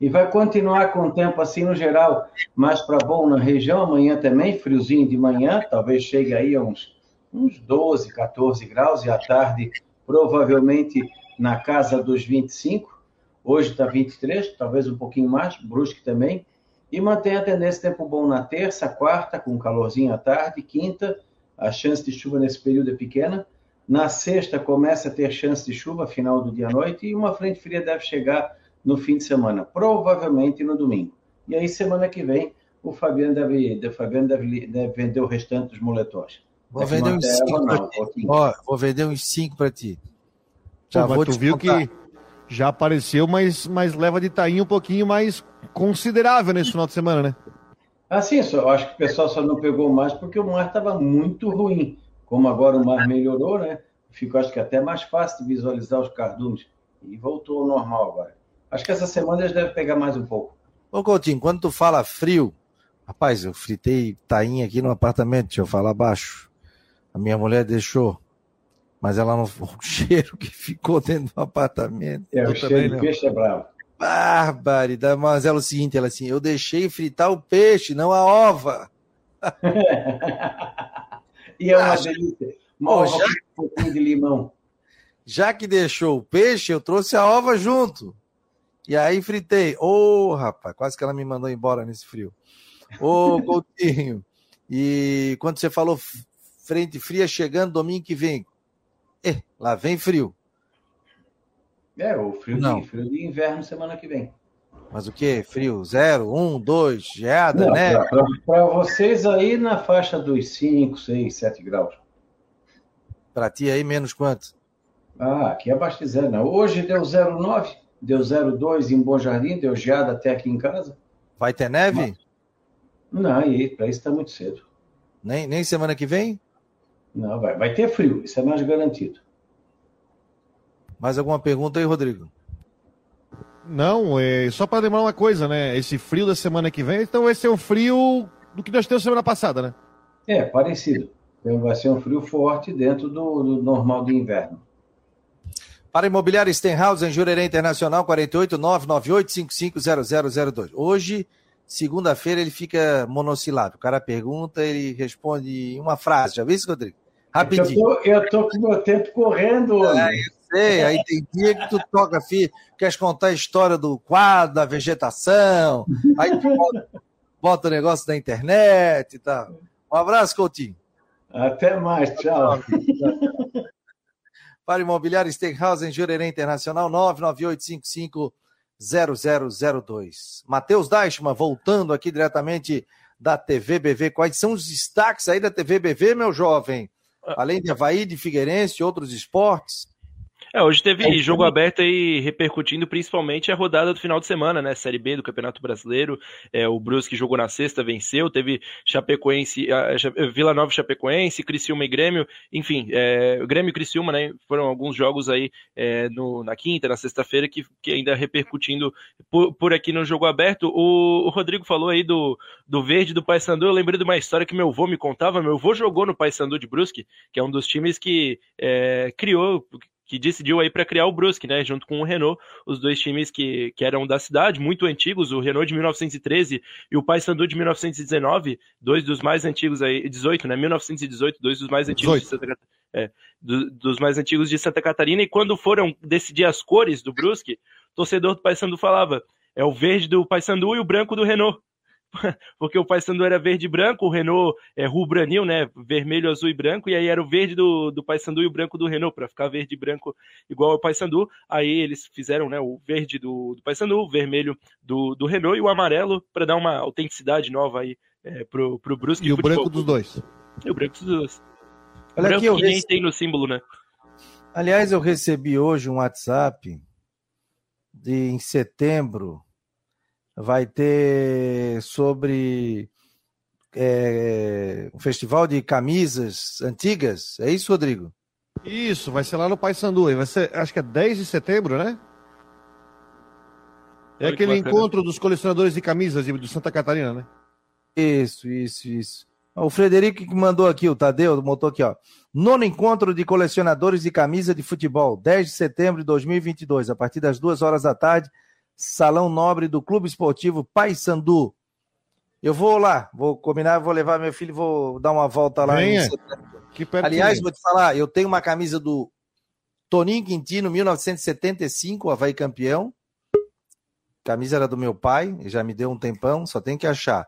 E vai continuar com o tempo assim no geral, mais para bom na região. Amanhã também, friozinho de manhã, talvez chegue aí a uns, uns 12, 14 graus e à tarde provavelmente na casa dos 25, hoje está 23, talvez um pouquinho mais, Brusque também, e mantém a tendência tempo bom na terça, quarta, com calorzinho à tarde, quinta, a chance de chuva nesse período é pequena, na sexta começa a ter chance de chuva, final do dia à noite, e uma frente fria deve chegar no fim de semana, provavelmente no domingo. E aí, semana que vem, o Fabiano deve, o Fabiano deve, deve vender o restante dos moletões.
Vou vender uns cinco. vou vender uns cinco para ti.
Já Pô, vou tu viu contar. que já apareceu, mas, mas leva de tainho um pouquinho mais considerável nesse final de semana, né?
Ah, sim, só, eu acho que o pessoal só não pegou mais porque o mar estava muito ruim. Como agora o mar melhorou, né? Ficou, acho que até mais fácil de visualizar os cardumes. E voltou ao normal agora. Acho que essa semana eles devem pegar mais um pouco.
Ô, Coutinho, quando tu fala frio, rapaz, eu fritei tainha aqui no apartamento, deixa eu falar baixo. A minha mulher deixou mas ela não. O (laughs) cheiro que ficou dentro do apartamento.
É, o cheiro de peixe é bravo.
Barbaridade. Mas ela é o seguinte, ela assim, eu deixei fritar o peixe, não a ova. (laughs)
e é uma ah, delícia. Uma ova já... com um pouquinho de limão.
Já que deixou o peixe, eu trouxe a ova junto. E aí fritei. Ô, oh, rapaz, quase que ela me mandou embora nesse frio. Ô, oh, (laughs) Coutinho. E quando você falou frente fria chegando domingo que vem, é, lá vem frio.
É, o frio, Não. De, frio de inverno semana que vem.
Mas o que? Frio? Zero, um, dois, geada, Não, né?
Para vocês aí na faixa dos 5, 6, 7 graus.
Para ti aí menos quanto?
Ah, aqui abaixo de zero. Não. Hoje deu 0,9, deu 0,2 em Bom Jardim, deu geada até aqui em casa.
Vai ter neve? Mas...
Não, aí, para isso está muito cedo.
Nem, nem semana que vem?
Não, vai, vai ter frio, isso é mais garantido.
Mais alguma pergunta aí, Rodrigo?
Não, é só para lembrar uma coisa, né? Esse frio da semana que vem, então vai ser o frio do que nós temos semana passada, né?
É, parecido. Então vai ser um frio forte dentro do, do normal de inverno.
Para Imobiliária Stenhouse, em Jurerê Internacional, 48 998 Hoje, segunda-feira, ele fica monossilábico. O cara pergunta, ele responde uma frase. Já viu isso, Rodrigo?
Rapidinho. Eu tô, eu tô com o meu tempo correndo.
É, eu sei. Aí tem dia que tu toca, filho, queres contar a história do quadro, da vegetação, aí tu bota, bota o negócio da internet e tal. Um abraço, Coutinho.
Até mais, tchau.
Para Imobiliário Steakhouse em Jurerê Internacional, 998550002. Matheus Deichmann, voltando aqui diretamente da TV BV. Quais são os destaques aí da TV BV, meu jovem? Além de Havaí, de Figueirense, outros esportes?
É, hoje teve é, jogo também. aberto aí repercutindo principalmente a rodada do final de semana, né? Série B do Campeonato Brasileiro. É, o Brusque jogou na sexta, venceu. Teve Chapecoense, Vila Nova Chapecoense, Criciúma e Grêmio. Enfim, é, Grêmio e Criciúma, né? Foram alguns jogos aí é, no, na quinta, na sexta-feira, que, que ainda repercutindo por, por aqui no jogo aberto. O, o, Rodrigo falou aí do, do Verde do Paysandu. Eu lembrei de uma história que meu avô me contava. Meu avô jogou no Paysandu de Brusque, que é um dos times que é, criou que decidiu aí para criar o Brusque, né, junto com o Renault, os dois times que, que eram da cidade, muito antigos, o Renault de 1913 e o Paysandu de 1919, dois dos mais antigos aí, 18, né, 1918, dois dos mais antigos 18. de Santa Catarina, é, do, dos mais antigos de Santa Catarina, e quando foram decidir as cores do Brusque, torcedor do Paysandu falava, é o verde do Paysandu e o branco do Renault. (laughs) porque o Paysandu era verde e branco, o Renault é rubranil, né, vermelho, azul e branco, e aí era o verde do, do Paysandu e o branco do Renault, para ficar verde e branco igual ao Paysandu. Aí eles fizeram, né, o verde do, do Paysandu, o vermelho do, do Renault e o amarelo para dar uma autenticidade nova aí é, pro, pro Brusque.
E o branco dos dois.
E o branco dos dois. Olha branco aqui, eu que nem tem no símbolo, né?
Aliás, eu recebi hoje um WhatsApp de em setembro vai ter sobre é, um festival de camisas antigas. É isso, Rodrigo?
Isso, vai ser lá no Paysandu. Vai ser, acho que é 10 de setembro, né? É aquele encontro dos colecionadores de camisas de Santa Catarina, né?
Isso, isso, isso. O Frederico que mandou aqui, o Tadeu, botou aqui, ó. Nono encontro de colecionadores de camisa de futebol, 10 de setembro de 2022, a partir das duas horas da tarde, Salão Nobre do Clube Esportivo Paysandu. Eu vou lá, vou combinar, vou levar meu filho, vou dar uma volta lá. Venha. Aliás, vou te falar, eu tenho uma camisa do Toninho Quintino, 1975, Havaí campeão. Camisa era do meu pai, já me deu um tempão, só tem que achar.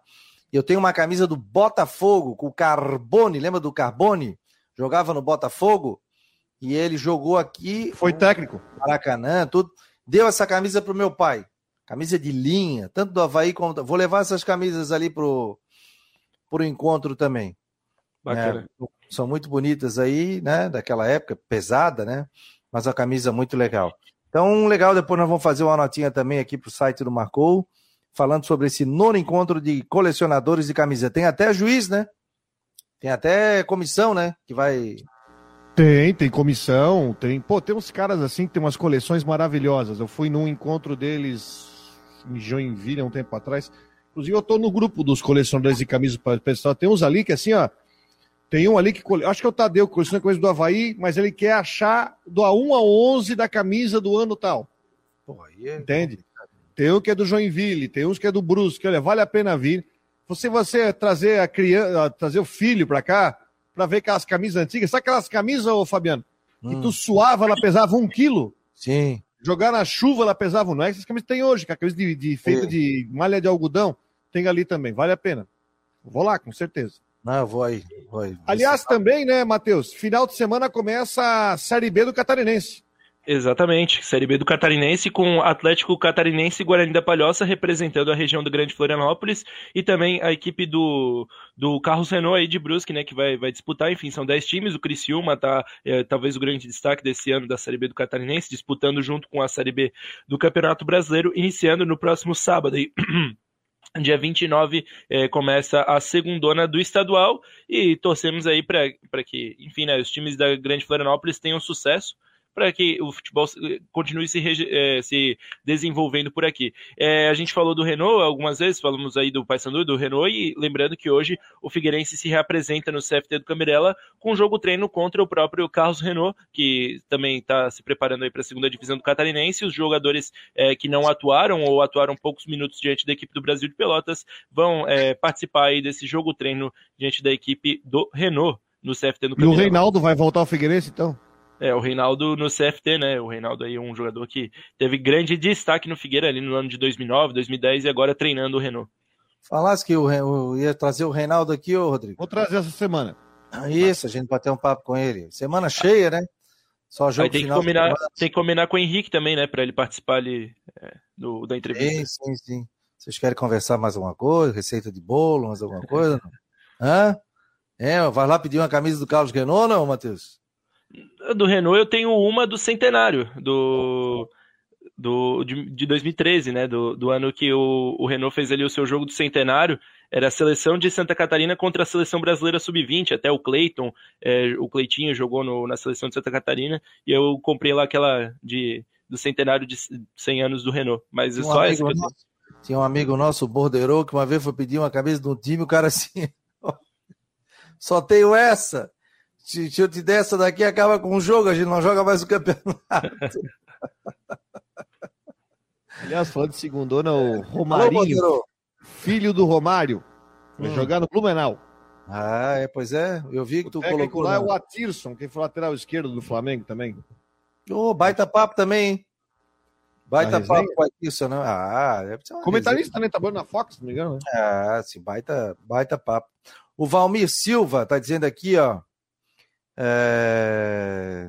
Eu tenho uma camisa do Botafogo, com o Carbone, lembra do Carbone? Jogava no Botafogo e ele jogou aqui.
Foi técnico.
Maracanã, tudo deu essa camisa pro meu pai. Camisa de linha, tanto do Havaí como. Vou levar essas camisas ali pro, pro encontro também. Bacana. É, são muito bonitas aí, né? Daquela época, pesada, né? Mas a camisa muito legal. Então, legal, depois nós vamos fazer uma notinha também aqui pro site do Marcou, falando sobre esse nono encontro de colecionadores de camisa. Tem até juiz, né? Tem até comissão, né? Que vai
tem, tem comissão, tem. Pô, tem uns caras assim que tem umas coleções maravilhosas. Eu fui num encontro deles em Joinville há um tempo atrás. Inclusive, eu tô no grupo dos colecionadores de camisas para pessoal. Tem uns ali que assim, ó. Tem um ali que. Acho que é o Tadeu, que coleciona coisa do Havaí, mas ele quer achar do A1 a 11 da camisa do ano tal. Pô, é... Entende? Tem um que é do Joinville, tem uns que é do Brusque. Olha, vale a pena vir. Se você trazer a criança, trazer o filho para cá, para ver aquelas camisas antigas. Sabe aquelas camisas, ô Fabiano? Que hum. tu suava, ela pesava um quilo.
Sim.
Jogar na chuva, ela pesava um. Não é essas camisas tem hoje, que é a camisa de, de feita de malha de algodão. Tem ali também, vale a pena. Vou lá, com certeza.
Não, vou aí. Vou aí.
Aliás, também, né, Matheus? Final de semana começa a Série B do Catarinense.
Exatamente, Série B do Catarinense com Atlético Catarinense e Guarani da Palhoça representando a região do Grande Florianópolis e também a equipe do, do Carlos Renault aí de Brusque, né, que vai, vai disputar, enfim, são 10 times, o Criciúma tá é, talvez o grande destaque desse ano da Série B do Catarinense, disputando junto com a Série B do Campeonato Brasileiro, iniciando no próximo sábado aí. (clears throat) Dia 29 eh, começa a segundona do estadual e torcemos aí para que, enfim, né, os times da Grande Florianópolis tenham sucesso para que o futebol continue se, é, se desenvolvendo por aqui. É, a gente falou do Renault algumas vezes, falamos aí do Paysandu, do Renault, e lembrando que hoje o Figueirense se reapresenta no CFT do Camirela com um jogo treino contra o próprio Carlos Renault, que também está se preparando aí para a segunda divisão do Catarinense. Os jogadores é, que não atuaram ou atuaram poucos minutos diante da equipe do Brasil de Pelotas vão participar aí desse jogo treino diante da equipe do Renault no CFT do
Camirela. E o Reinaldo vai voltar ao Figueirense então?
É, o Reinaldo no CFT, né? O Reinaldo aí é um jogador que teve grande destaque no Figueira ali no ano de 2009, 2010 e agora treinando o Renault.
Falasse que eu ia trazer o Reinaldo aqui, ô Rodrigo.
Vou trazer essa semana.
Ah, isso, a gente bater um papo com ele. Semana cheia, né?
Só jogo aí tem final. Que combinar, tem que combinar com o Henrique também, né? Para ele participar ali é, do, da entrevista.
Sim, sim, sim. Vocês querem conversar mais alguma coisa? Receita de bolo, mais alguma coisa? (laughs) Hã? É, vai lá pedir uma camisa do Carlos Renault, não, Matheus?
Do Renault eu tenho uma do centenário, do, do de, de 2013, né? Do, do ano que o, o Renault fez ali o seu jogo do centenário. Era a seleção de Santa Catarina contra a seleção brasileira sub-20. Até o Cleiton, é, o Cleitinho jogou no, na seleção de Santa Catarina. E eu comprei lá aquela de, do centenário de 100 anos do Renault. Mas um só essa tenho.
Tinha um amigo nosso, o Bordeiro, que uma vez foi pedir uma camisa de um time, o cara assim. (laughs) Só tenho essa. Se, se eu te der essa daqui, acaba com o jogo, a gente não joga mais o campeonato. (laughs)
Aliás, falando de segundona, o Romarinho, Alô, filho do Romário, vai hum. jogar no Blumenau.
Ah, é, pois é. Eu vi que tu colocou.
lá é o Atirson, que foi lateral esquerdo do Flamengo também.
Ô, oh, baita papo também, hein? Baita papo com o Atirson, né? Ah, deve ser uma
Comentarista também, tá bom na Fox, se não me engano. Né?
Ah, sim, baita, baita papo. O Valmir Silva tá dizendo aqui, ó. É...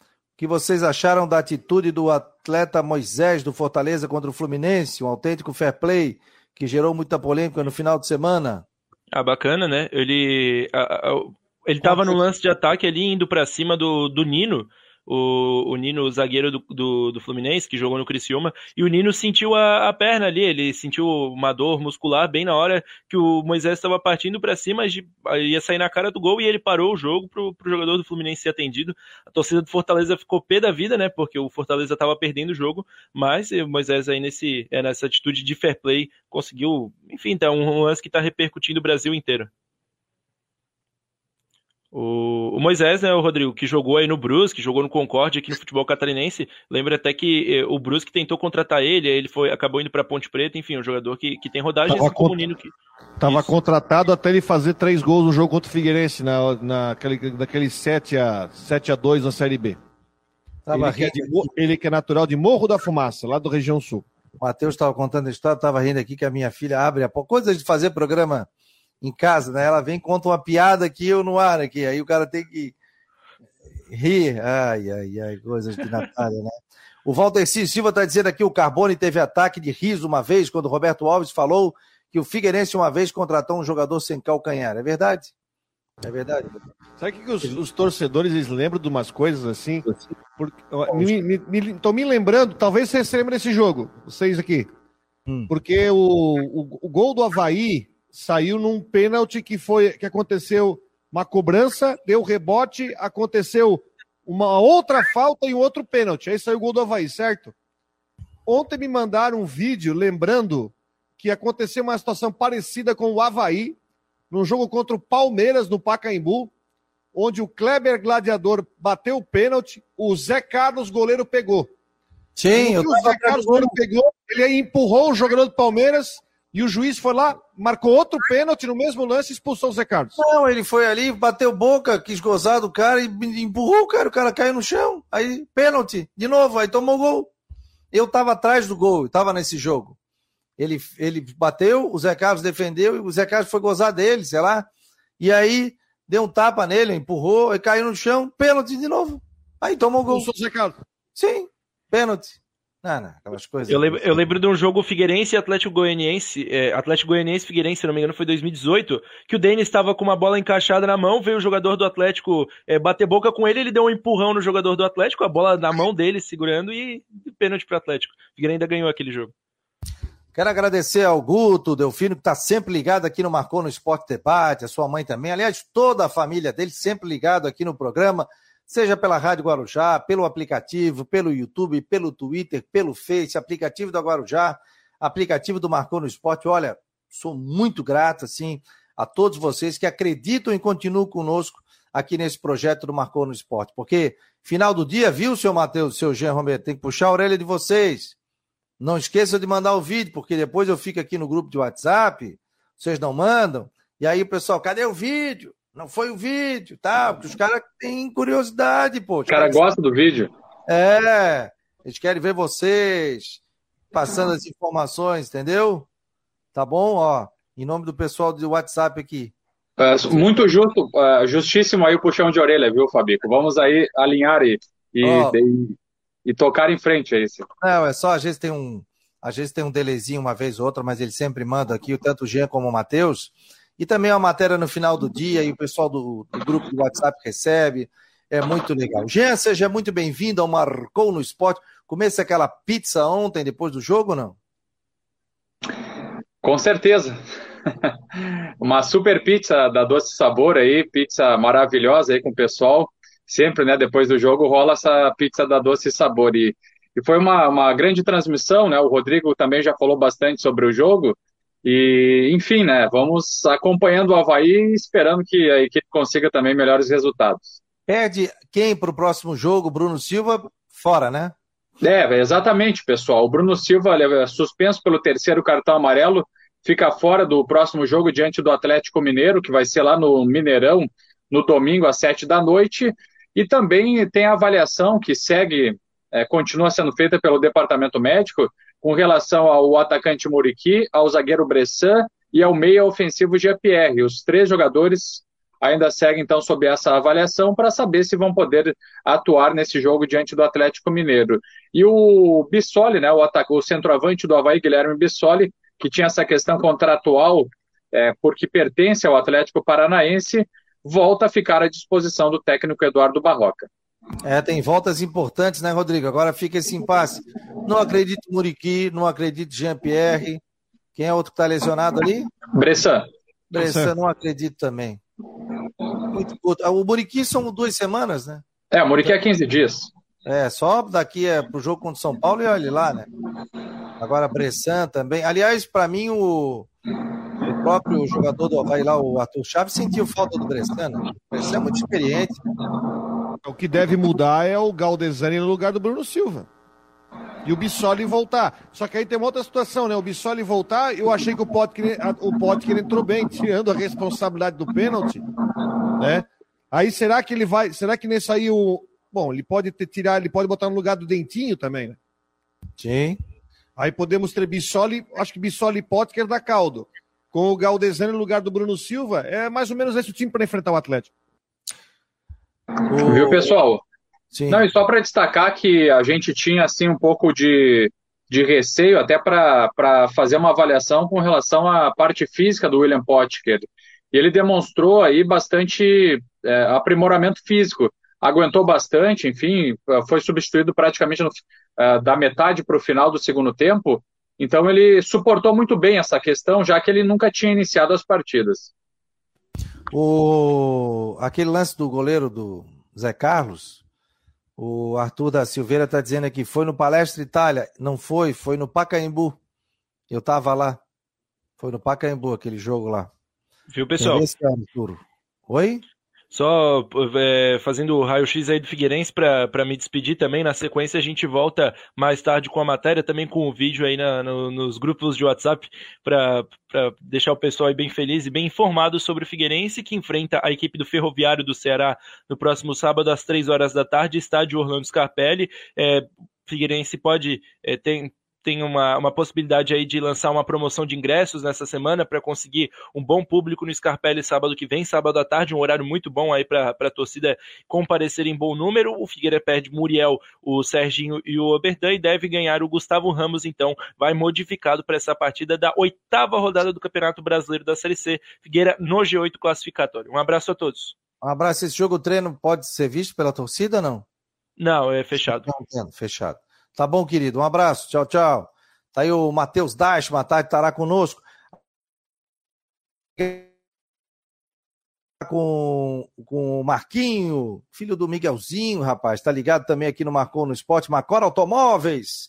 O que vocês acharam da atitude do atleta Moisés do Fortaleza contra o Fluminense? Um autêntico fair play que gerou muita polêmica no final de semana.
Ah, bacana, né? Ele, a, a, ele tava no lance de ataque ali, indo para cima do, do Nino o, o Nino, o zagueiro do, do, do, Fluminense, que jogou no Criciúma, e o Nino sentiu a, a, perna ali, ele sentiu uma dor muscular bem na hora que o Moisés estava partindo para cima, ia sair na cara do gol e ele parou o jogo pro, pro jogador do Fluminense ser atendido. A torcida do Fortaleza ficou pé da vida, né, porque o Fortaleza estava perdendo o jogo, mas o Moisés aí nesse, é, nessa atitude de fair play conseguiu, enfim, tá um lance que está repercutindo o Brasil inteiro. O, o, Moisés, né, o Rodrigo, que jogou aí no Brusque, jogou no Concorde aqui no futebol catarinense. Lembra até que eh, o Brusque tentou contratar ele, ele foi, acabou indo para Ponte Preta, enfim, um jogador que, que tem rodagem
tava, como Nino que, tava Isso. contratado até ele fazer três gols no jogo contra o Figueirense, na, naquele, naquele 7 a, 7 a 2 na Série B. Ele que, é de, ele que é natural de Morro da Fumaça, lá do região sul.
O Matheus estava contando a história, estava rindo aqui que a minha filha abre a coisa de fazer programa em casa, né? Ela vem conta uma piada aqui eu no ar aqui, aí o cara tem que rir. Ai, ai, ai, coisas de Natália, né? O Walter Silva está dizendo aqui: o Carbone teve ataque de riso uma vez, quando o Roberto Alves falou que o Figueirense uma vez contratou um jogador sem calcanhar. É verdade? É verdade.
Sabe o que, os, os, torcedores eles lembram de umas coisas assim? Estou me, me, me, me, lembrando, talvez vocês se lembrem desse jogo, vocês aqui. Hum. Porque o, o, o, gol do Havaí saiu num pênalti que foi que aconteceu uma cobrança, deu rebote, aconteceu uma outra falta e um outro pênalti. Aí saiu o gol do Havaí, certo? Ontem me mandaram um vídeo lembrando que aconteceu uma situação parecida com o Havaí, num jogo contra o Palmeiras no Pacaembu, onde o Kleber Gladiador bateu o pênalti, o Zé Carlos, goleiro, pegou.
Sim,
o Zé Carlos, goleiro, pegou, ele empurrou o jogador do Palmeiras e o juiz foi lá, marcou outro pênalti no mesmo lance e expulsou o Zé Carlos.
Não, ele foi ali, bateu boca, quis gozar do cara e empurrou o cara, o cara caiu no chão. Aí, pênalti, de novo, aí tomou gol. Eu tava atrás do gol, tava nesse jogo. Ele, ele bateu, o Zé Carlos defendeu e o Zé Carlos foi gozar dele, sei lá. E aí deu um tapa nele, empurrou, e caiu no chão, pênalti de novo. Aí tomou gol. Expulsou o Zé Carlos. Sim, pênalti. Não, não, aquelas coisas.
Eu lembro, eu lembro de um jogo Figueirense e Atlético Goianiense, é, Atlético Goianiense Figueirense, se não me engano, foi 2018, que o Denis estava com uma bola encaixada na mão, veio o jogador do Atlético é, bater boca com ele, ele deu um empurrão no jogador do Atlético, a bola na mão dele segurando e, e pênalti Atlético. O Figueirense ainda ganhou aquele jogo.
Quero agradecer ao Guto, Delfino, que está sempre ligado aqui no Marcou no Esporte Debate, a sua mãe também, aliás, toda a família dele sempre ligado aqui no programa seja pela Rádio Guarujá, pelo aplicativo, pelo YouTube, pelo Twitter, pelo Face, aplicativo da Guarujá, aplicativo do Marcou no Esporte. Olha, sou muito grato, assim, a todos vocês que acreditam e continuam conosco aqui nesse projeto do Marcou no Esporte. Porque, final do dia, viu, seu Matheus, seu Jean Romero, tem que puxar a orelha de vocês. Não esqueça de mandar o vídeo, porque depois eu fico aqui no grupo de WhatsApp, vocês não mandam, e aí pessoal, cadê o vídeo? Não foi o vídeo, tá? Porque os caras têm curiosidade, pô.
Os caras cara gostam do vídeo.
É, eles querem ver vocês passando as informações, entendeu? Tá bom? Ó, em nome do pessoal do WhatsApp aqui.
É, muito justo, é, justíssimo aí o puxão de orelha, viu, Fabico? Vamos aí alinhar e, e, e, e tocar em frente aí.
Não, é só, às vezes tem um, às vezes tem um delezinho uma vez ou outra, mas ele sempre manda aqui, tanto o Jean como o Matheus, E também uma matéria no final do dia e o pessoal do, do grupo do WhatsApp recebe. É muito legal. Jean, seja muito bem-vindo ao Marcou no Esporte. Comece aquela pizza ontem, depois do jogo não?
Com certeza. (laughs) Uma super pizza da Doce Sabor aí, pizza maravilhosa aí com o pessoal. Sempre, né, depois do jogo rola essa pizza da Doce Sabor. E, e foi uma, uma grande transmissão, né? O Rodrigo também já falou bastante sobre o jogo. E, enfim, né, vamos acompanhando o Havaí esperando que a equipe consiga também melhores resultados.
Perde quem para o próximo jogo? Bruno Silva, fora, né?
É, exatamente, pessoal. O Bruno Silva é suspenso pelo terceiro cartão amarelo, fica fora do próximo jogo diante do Atlético Mineiro, que vai ser lá no Mineirão, no domingo às sete da noite. E também tem a avaliação que segue, é, continua sendo feita pelo departamento médico, com relação ao atacante Muriqui, ao zagueiro Bressan e ao meia ofensivo GPR. Os três jogadores ainda segue então sob essa avaliação para saber se vão poder atuar nesse jogo diante do Atlético Mineiro. E o Bissoli, né, o, o centroavante do Havaí, Guilherme Bissoli, que tinha essa questão contratual é, porque pertence ao Atlético Paranaense, volta a ficar à disposição do técnico Eduardo Barroca.
É, tem voltas importantes, né, Rodrigo? Agora fica esse impasse. Não acredito Muriqui, não acredito Jean-Pierre. Quem é outro que está lesionado ali?
Bressan.
Bressan, não acredito também. Muito curto. O Muriqui são duas semanas, né?
É, o Muriqui é 15 dias.
É, só daqui é pro jogo contra o São Paulo e olha lá, né? Agora Bressan também. Aliás, para mim, o, o próprio jogador do Havaí lá, o Arthur Chaves, sentiu falta do Bressan. Né? O Bressan é muito experiente.
O que deve mudar é o Galdesani no lugar do Bruno Silva. E o Bissoli voltar. Só que aí tem uma outra situação, né? O Bissoli voltar, eu achei que o Potker, o Potker entrou bem, tirando a responsabilidade do pênalti, né? Aí será que ele vai. Será que nesse aí o. Bom, ele pode ter, tirar, ele pode botar no lugar do Dentinho também, né?
Sim.
Aí podemos ter Bissoli, acho que Bissoli e Potker da Caldo. Com o Galdesani no lugar do Bruno Silva, é mais ou menos esse o time para enfrentar o Atlético.
O... Viu, pessoal? Sim. Não, e só para destacar que a gente tinha assim um pouco de, de receio até para fazer uma avaliação com relação à parte física do William Potker. E ele demonstrou aí bastante é, aprimoramento físico. Aguentou bastante, enfim, foi substituído praticamente no, é, da metade para o final do segundo tempo. Então ele suportou muito bem essa questão, já que ele nunca tinha iniciado as partidas.
O... Aquele lance do goleiro do Zé Carlos, o Arthur da Silveira está dizendo aqui, foi no Palestra Itália. Não foi, foi no Pacaembu. Eu estava lá. Foi no Pacaembu aquele jogo lá.
Viu, pessoal? Esse,
Arthur. Oi?
Só é, fazendo o raio-x aí do Figueirense para me despedir também. Na sequência, a gente volta mais tarde com a matéria, também com o vídeo aí na, no, nos grupos de WhatsApp, para deixar o pessoal bem feliz e bem informado sobre o Figueirense, que enfrenta a equipe do Ferroviário do Ceará no próximo sábado, às três horas da tarde, estádio Orlando Scarpelli. É, Figueirense pode é, ter tem uma, uma possibilidade aí de lançar uma promoção de ingressos nessa semana para conseguir um bom público no Scarpelli sábado que vem, sábado à tarde, um horário muito bom aí para a torcida comparecer em bom número. O Figueira perde Muriel, o Serginho e o Oberdan e deve ganhar o Gustavo Ramos, então vai modificado para essa partida da oitava rodada do Campeonato Brasileiro da Série C. Figueira no G8 classificatório. Um abraço a todos.
Um abraço. Esse jogo treino pode ser visto pela torcida ou não?
Não, é fechado.
Não, fechado. Tá bom, querido. Um abraço. Tchau, tchau. Tá aí o Matheus Dash, uma tarde estará conosco. Com, com o Marquinho, filho do Miguelzinho, rapaz. Tá ligado também aqui no Marcou no Esporte. Macora Automóveis.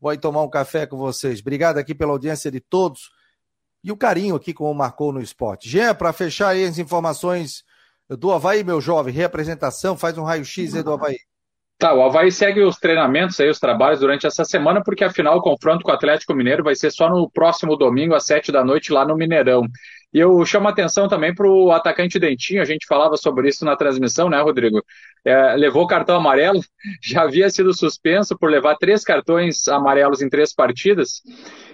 Vou aí tomar um café com vocês. Obrigado aqui pela audiência de todos e o carinho aqui com o Marcou no Esporte. Jean, para fechar aí as informações do Havaí, meu jovem, reapresentação, faz um raio-x aí do Havaí.
Tá, o Havaí segue os treinamentos aí, os trabalhos durante essa semana, porque afinal o confronto com o Atlético Mineiro vai ser só no próximo domingo, às sete da noite, lá no Mineirão. E eu chamo a atenção também para o atacante Dentinho, a gente falava sobre isso na transmissão, né, Rodrigo? É, levou cartão amarelo, (laughs) já havia sido suspenso por levar três cartões amarelos em três partidas,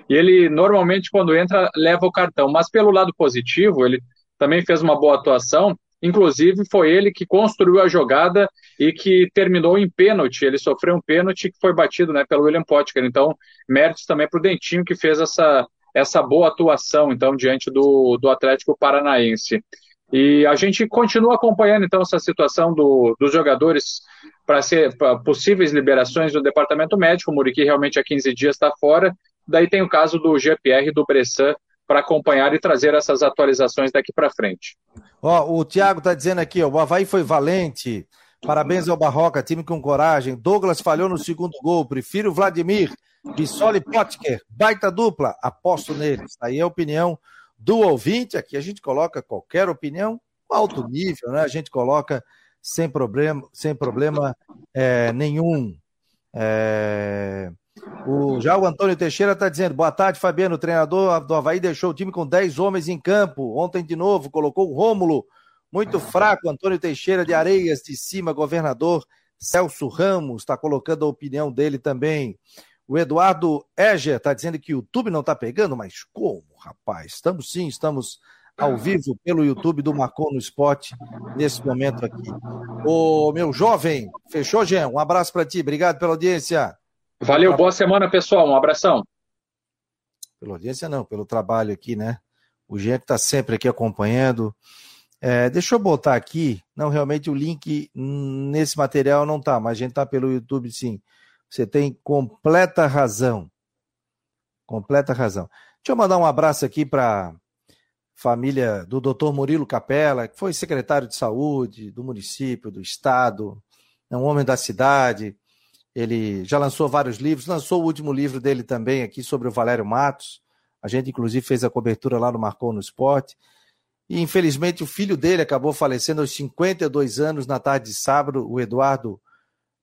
e ele normalmente, quando entra, leva o cartão. Mas pelo lado positivo, ele também fez uma boa atuação, Inclusive, foi ele que construiu a jogada e que terminou em pênalti. Ele sofreu um pênalti que foi batido né, pelo William Potker. Então, méritos também para o Dentinho, que fez essa, essa boa atuação, então, diante do, do Atlético Paranaense. E a gente continua acompanhando, então, essa situação do, dos jogadores para ser pra possíveis liberações do departamento médico. O Muriqui realmente há 15 dias está fora. Daí tem o caso do GPR do Bressan para acompanhar e trazer essas atualizações daqui para frente.
Ó, o Thiago está dizendo aqui, ó, o Havaí foi valente. Parabéns ao Barroca, time com coragem. Douglas falhou no segundo gol. Prefiro Vladimir. Bissoli Potker, baita dupla. Aposto neles. Aí é a opinião do ouvinte. Aqui a gente coloca qualquer opinião, alto nível, né? A gente coloca sem problema, sem problema é, nenhum. É... O, já o Antônio Teixeira está dizendo: boa tarde, Fabiano. O treinador do Havaí deixou o time com 10 homens em campo. Ontem, de novo, colocou o Rômulo muito fraco. Antônio Teixeira de Areias de Cima, governador. Celso Ramos está colocando a opinião dele também. O Eduardo Eger está dizendo que o YouTube não está pegando, mas como, rapaz? Estamos sim, estamos ao vivo pelo YouTube do Marcon no Spot nesse momento aqui. O meu jovem, fechou, Jean? Um abraço para ti, obrigado pela audiência.
Valeu, boa semana, pessoal. Um abração.
Pela audiência, não, pelo trabalho aqui, né? O Jean que está sempre aqui acompanhando. É, deixa eu botar aqui. Não, realmente o link nesse material não tá, mas a gente tá pelo YouTube sim. Você tem completa razão. Completa razão. Deixa eu mandar um abraço aqui para família do Dr. Murilo Capella, que foi secretário de saúde do município, do estado, é um homem da cidade. Ele já lançou vários livros, lançou o último livro dele também aqui sobre o Valério Matos. A gente, inclusive, fez a cobertura lá no Marcou no Esporte. E, infelizmente, o filho dele acabou falecendo aos 52 anos na tarde de sábado, o Eduardo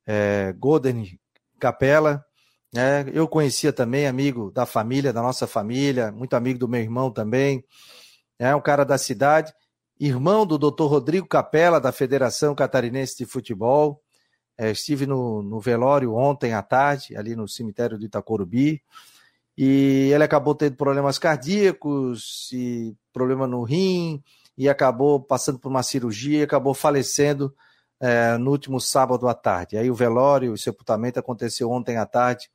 é, Golden Capela. Né? Eu conhecia também, amigo da família, da nossa família, muito amigo do meu irmão também. É um cara da cidade, irmão do Dr. Rodrigo Capela, da Federação Catarinense de Futebol. É, estive no, no velório ontem à tarde, ali no cemitério do Itacorubi. E ele acabou tendo problemas cardíacos e problema no rim e acabou passando por uma cirurgia e acabou falecendo é, no último sábado à tarde. Aí o velório, o sepultamento aconteceu ontem à tarde,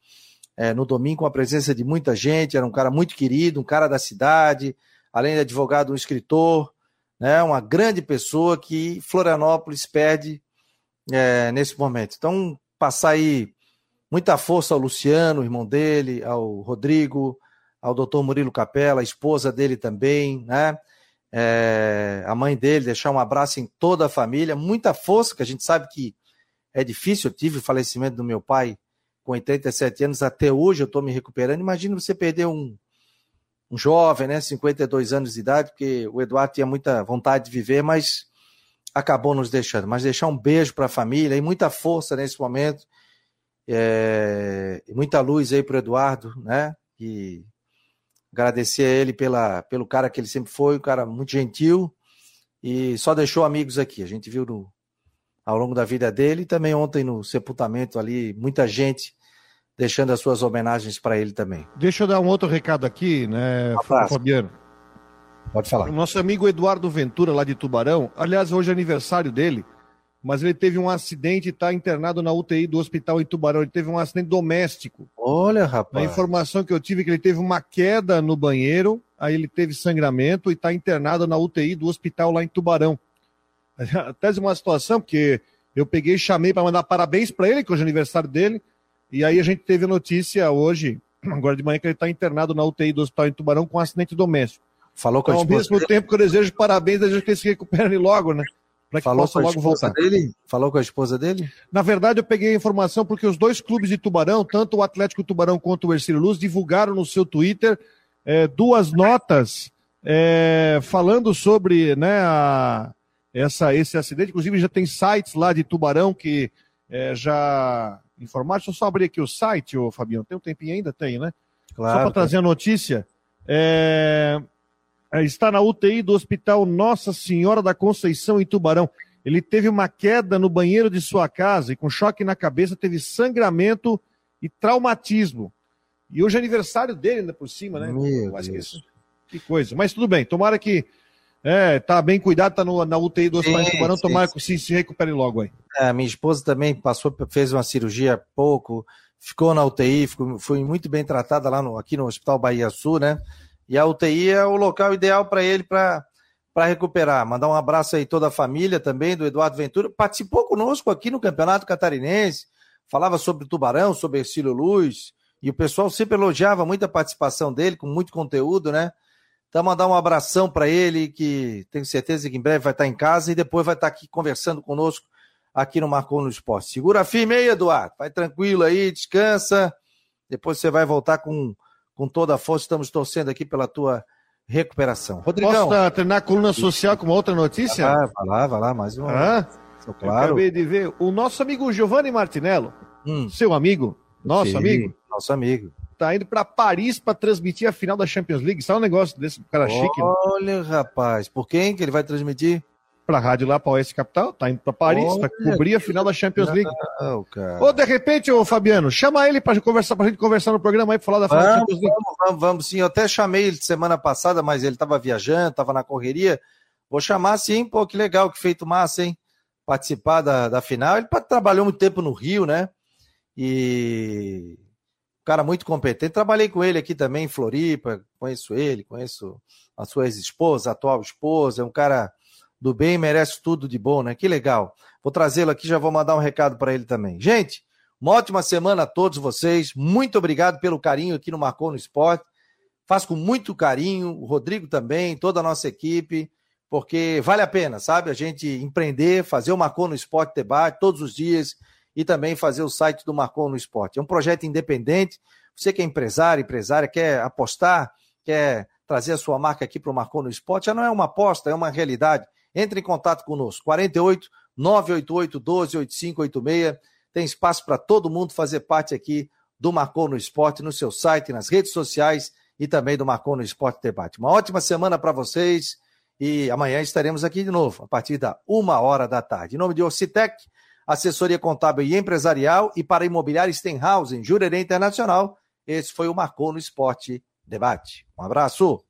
é, no domingo, com a presença de muita gente. Era um cara muito querido, um cara da cidade, além de advogado, um escritor, né, uma grande pessoa que Florianópolis perde é, nesse momento. Então, passar aí muita força ao Luciano, irmão dele, ao Rodrigo, ao doutor Murilo Capela, a esposa dele também, né? é, a mãe dele, deixar um abraço em toda a família, muita força, que a gente sabe que é difícil. Eu tive o falecimento do meu pai com 87 anos, até hoje eu estou me recuperando. Imagina você perder um, um jovem, né, 52 anos de idade, porque o Eduardo tinha muita vontade de viver, mas acabou nos deixando. Mas deixar um beijo para a família e muita força nesse momento. É, muita luz aí para o Eduardo, né? Que Agradecer a ele pela, pelo cara que ele sempre foi, um cara muito gentil e só deixou amigos aqui. A gente viu no, ao longo da vida dele e também ontem no sepultamento ali, muita gente deixando as suas homenagens para ele também.
Deixa eu dar um outro recado aqui, né, um Fabiano?
Pode falar.
O nosso amigo Eduardo Ventura, lá de Tubarão, aliás, hoje é aniversário dele, mas ele teve um acidente e está internado na UTI do hospital em Tubarão. Ele teve um acidente doméstico.
Olha, rapaz.
A informação que eu tive é que ele teve uma queda no banheiro, aí ele teve sangramento e está internado na UTI do hospital lá em Tubarão. (laughs) Até uma situação, porque eu peguei e chamei para mandar parabéns para ele, que hoje é aniversário dele, e aí a gente teve notícia hoje, (clears throat) agora de manhã, que ele está internado na UTI do hospital em Tubarão com um acidente doméstico.
Falou com então,
a esposa Ao mesmo tempo que eu desejo parabéns, desejo que ele se recupere logo, né?
que Falou possa logo voltar. Dele? Falou com a esposa dele?
Na verdade, eu peguei a informação porque os dois clubes de Tubarão, tanto o Atlético Tubarão quanto o Ercílio Luz, divulgaram no seu Twitter é, duas notas é, falando sobre né, a, essa, esse acidente. Inclusive, já tem sites lá de Tubarão que é, já informaram. Deixa eu só abrir aqui o site, ô Fabiano. Tem um tempinho ainda? Tem, né? Claro. Só para trazer a notícia. É, está na UTI do Hospital Nossa Senhora da Conceição, em Tubarão. Ele teve uma queda no banheiro de sua casa e, com choque na cabeça, teve sangramento e traumatismo. E hoje é aniversário dele, ainda por cima, né?
Meu Deus.
Que coisa. Mas tudo bem, tomara que. É, tá bem cuidado, tá no, na UTI do Hospital Tubarão, tomara sim. que se, se recupere logo aí.
É, minha esposa também passou, fez uma cirurgia há pouco, ficou na UTI, ficou, foi muito bem tratada lá no, aqui no Hospital Bahia Sul, né? E a UTI é o local ideal para ele para recuperar. Mandar um abraço aí toda a família também, do Eduardo Ventura. Participou conosco aqui no Campeonato Catarinense, falava sobre o Tubarão, sobre Ercílio Luz, e o pessoal sempre elogiava muito a participação dele, com muito conteúdo, né? Então, mandar um abração para ele, que tenho certeza que em breve vai estar em casa e depois vai estar aqui conversando conosco aqui no Marcou no Esporte. Segura firme aí, Eduardo. Vai tranquilo aí, descansa. Depois você vai voltar com, com toda a força. Estamos torcendo aqui pela tua recuperação.
Rodrigão. Posso terminar a coluna social com uma outra notícia?
Ah, vai lá, vai lá, mais uma.
Ah, claro. acabei de ver. O nosso amigo Giovanni Martinello, hum. seu amigo, nosso Sim, amigo.
Nosso amigo
tá indo para Paris para transmitir a final da Champions League. Sabe um negócio desse cara Olha, chique?
Olha, rapaz, por quem que ele vai transmitir?
Pra rádio lá, para o Capital, tá indo para Paris para cobrir a final da Champions League. Não, cara. Ou de repente, ô Fabiano, chama ele para conversar, pra gente conversar no programa aí, pra falar da final
vamos,
da Champions League.
Vamos, vamos, vamos, sim. Eu até chamei ele semana passada, mas ele tava viajando, tava na correria. Vou chamar sim, pô, que legal, que feito massa, hein? Participar da, da final. Ele trabalhou muito tempo no Rio, né? E cara muito competente. Trabalhei com ele aqui também em Floripa, conheço ele, conheço a sua ex-esposa, a atual esposa, é um cara do bem, merece tudo de bom, né? Que legal. Vou trazê-lo aqui, já vou mandar um recado para ele também. Gente, uma ótima semana a todos vocês. Muito obrigado pelo carinho aqui no Marcou no Esporte. Faço com muito carinho, o Rodrigo também, toda a nossa equipe, porque vale a pena, sabe? A gente empreender, fazer o Marcou no Esporte Debate todos os dias e também fazer o site do Marcon no Esporte. É um projeto independente. Você que é empresário, empresária, quer apostar, quer trazer a sua marca aqui para o Marcon no Esporte, já não é uma aposta, é uma realidade. Entre em contato conosco. 48 988 12 8586. Tem espaço para todo mundo fazer parte aqui do Marcon no Esporte, no seu site, nas redes sociais e também do Marcon no Esporte Debate. Uma ótima semana para vocês e amanhã estaremos aqui de novo, a partir da uma hora da tarde. Em nome de Orcitec, assessoria contábil e empresarial e para imobiliária Stenhouse, em Jurerê Internacional. Esse foi o Marcou no Esporte Debate. Um abraço.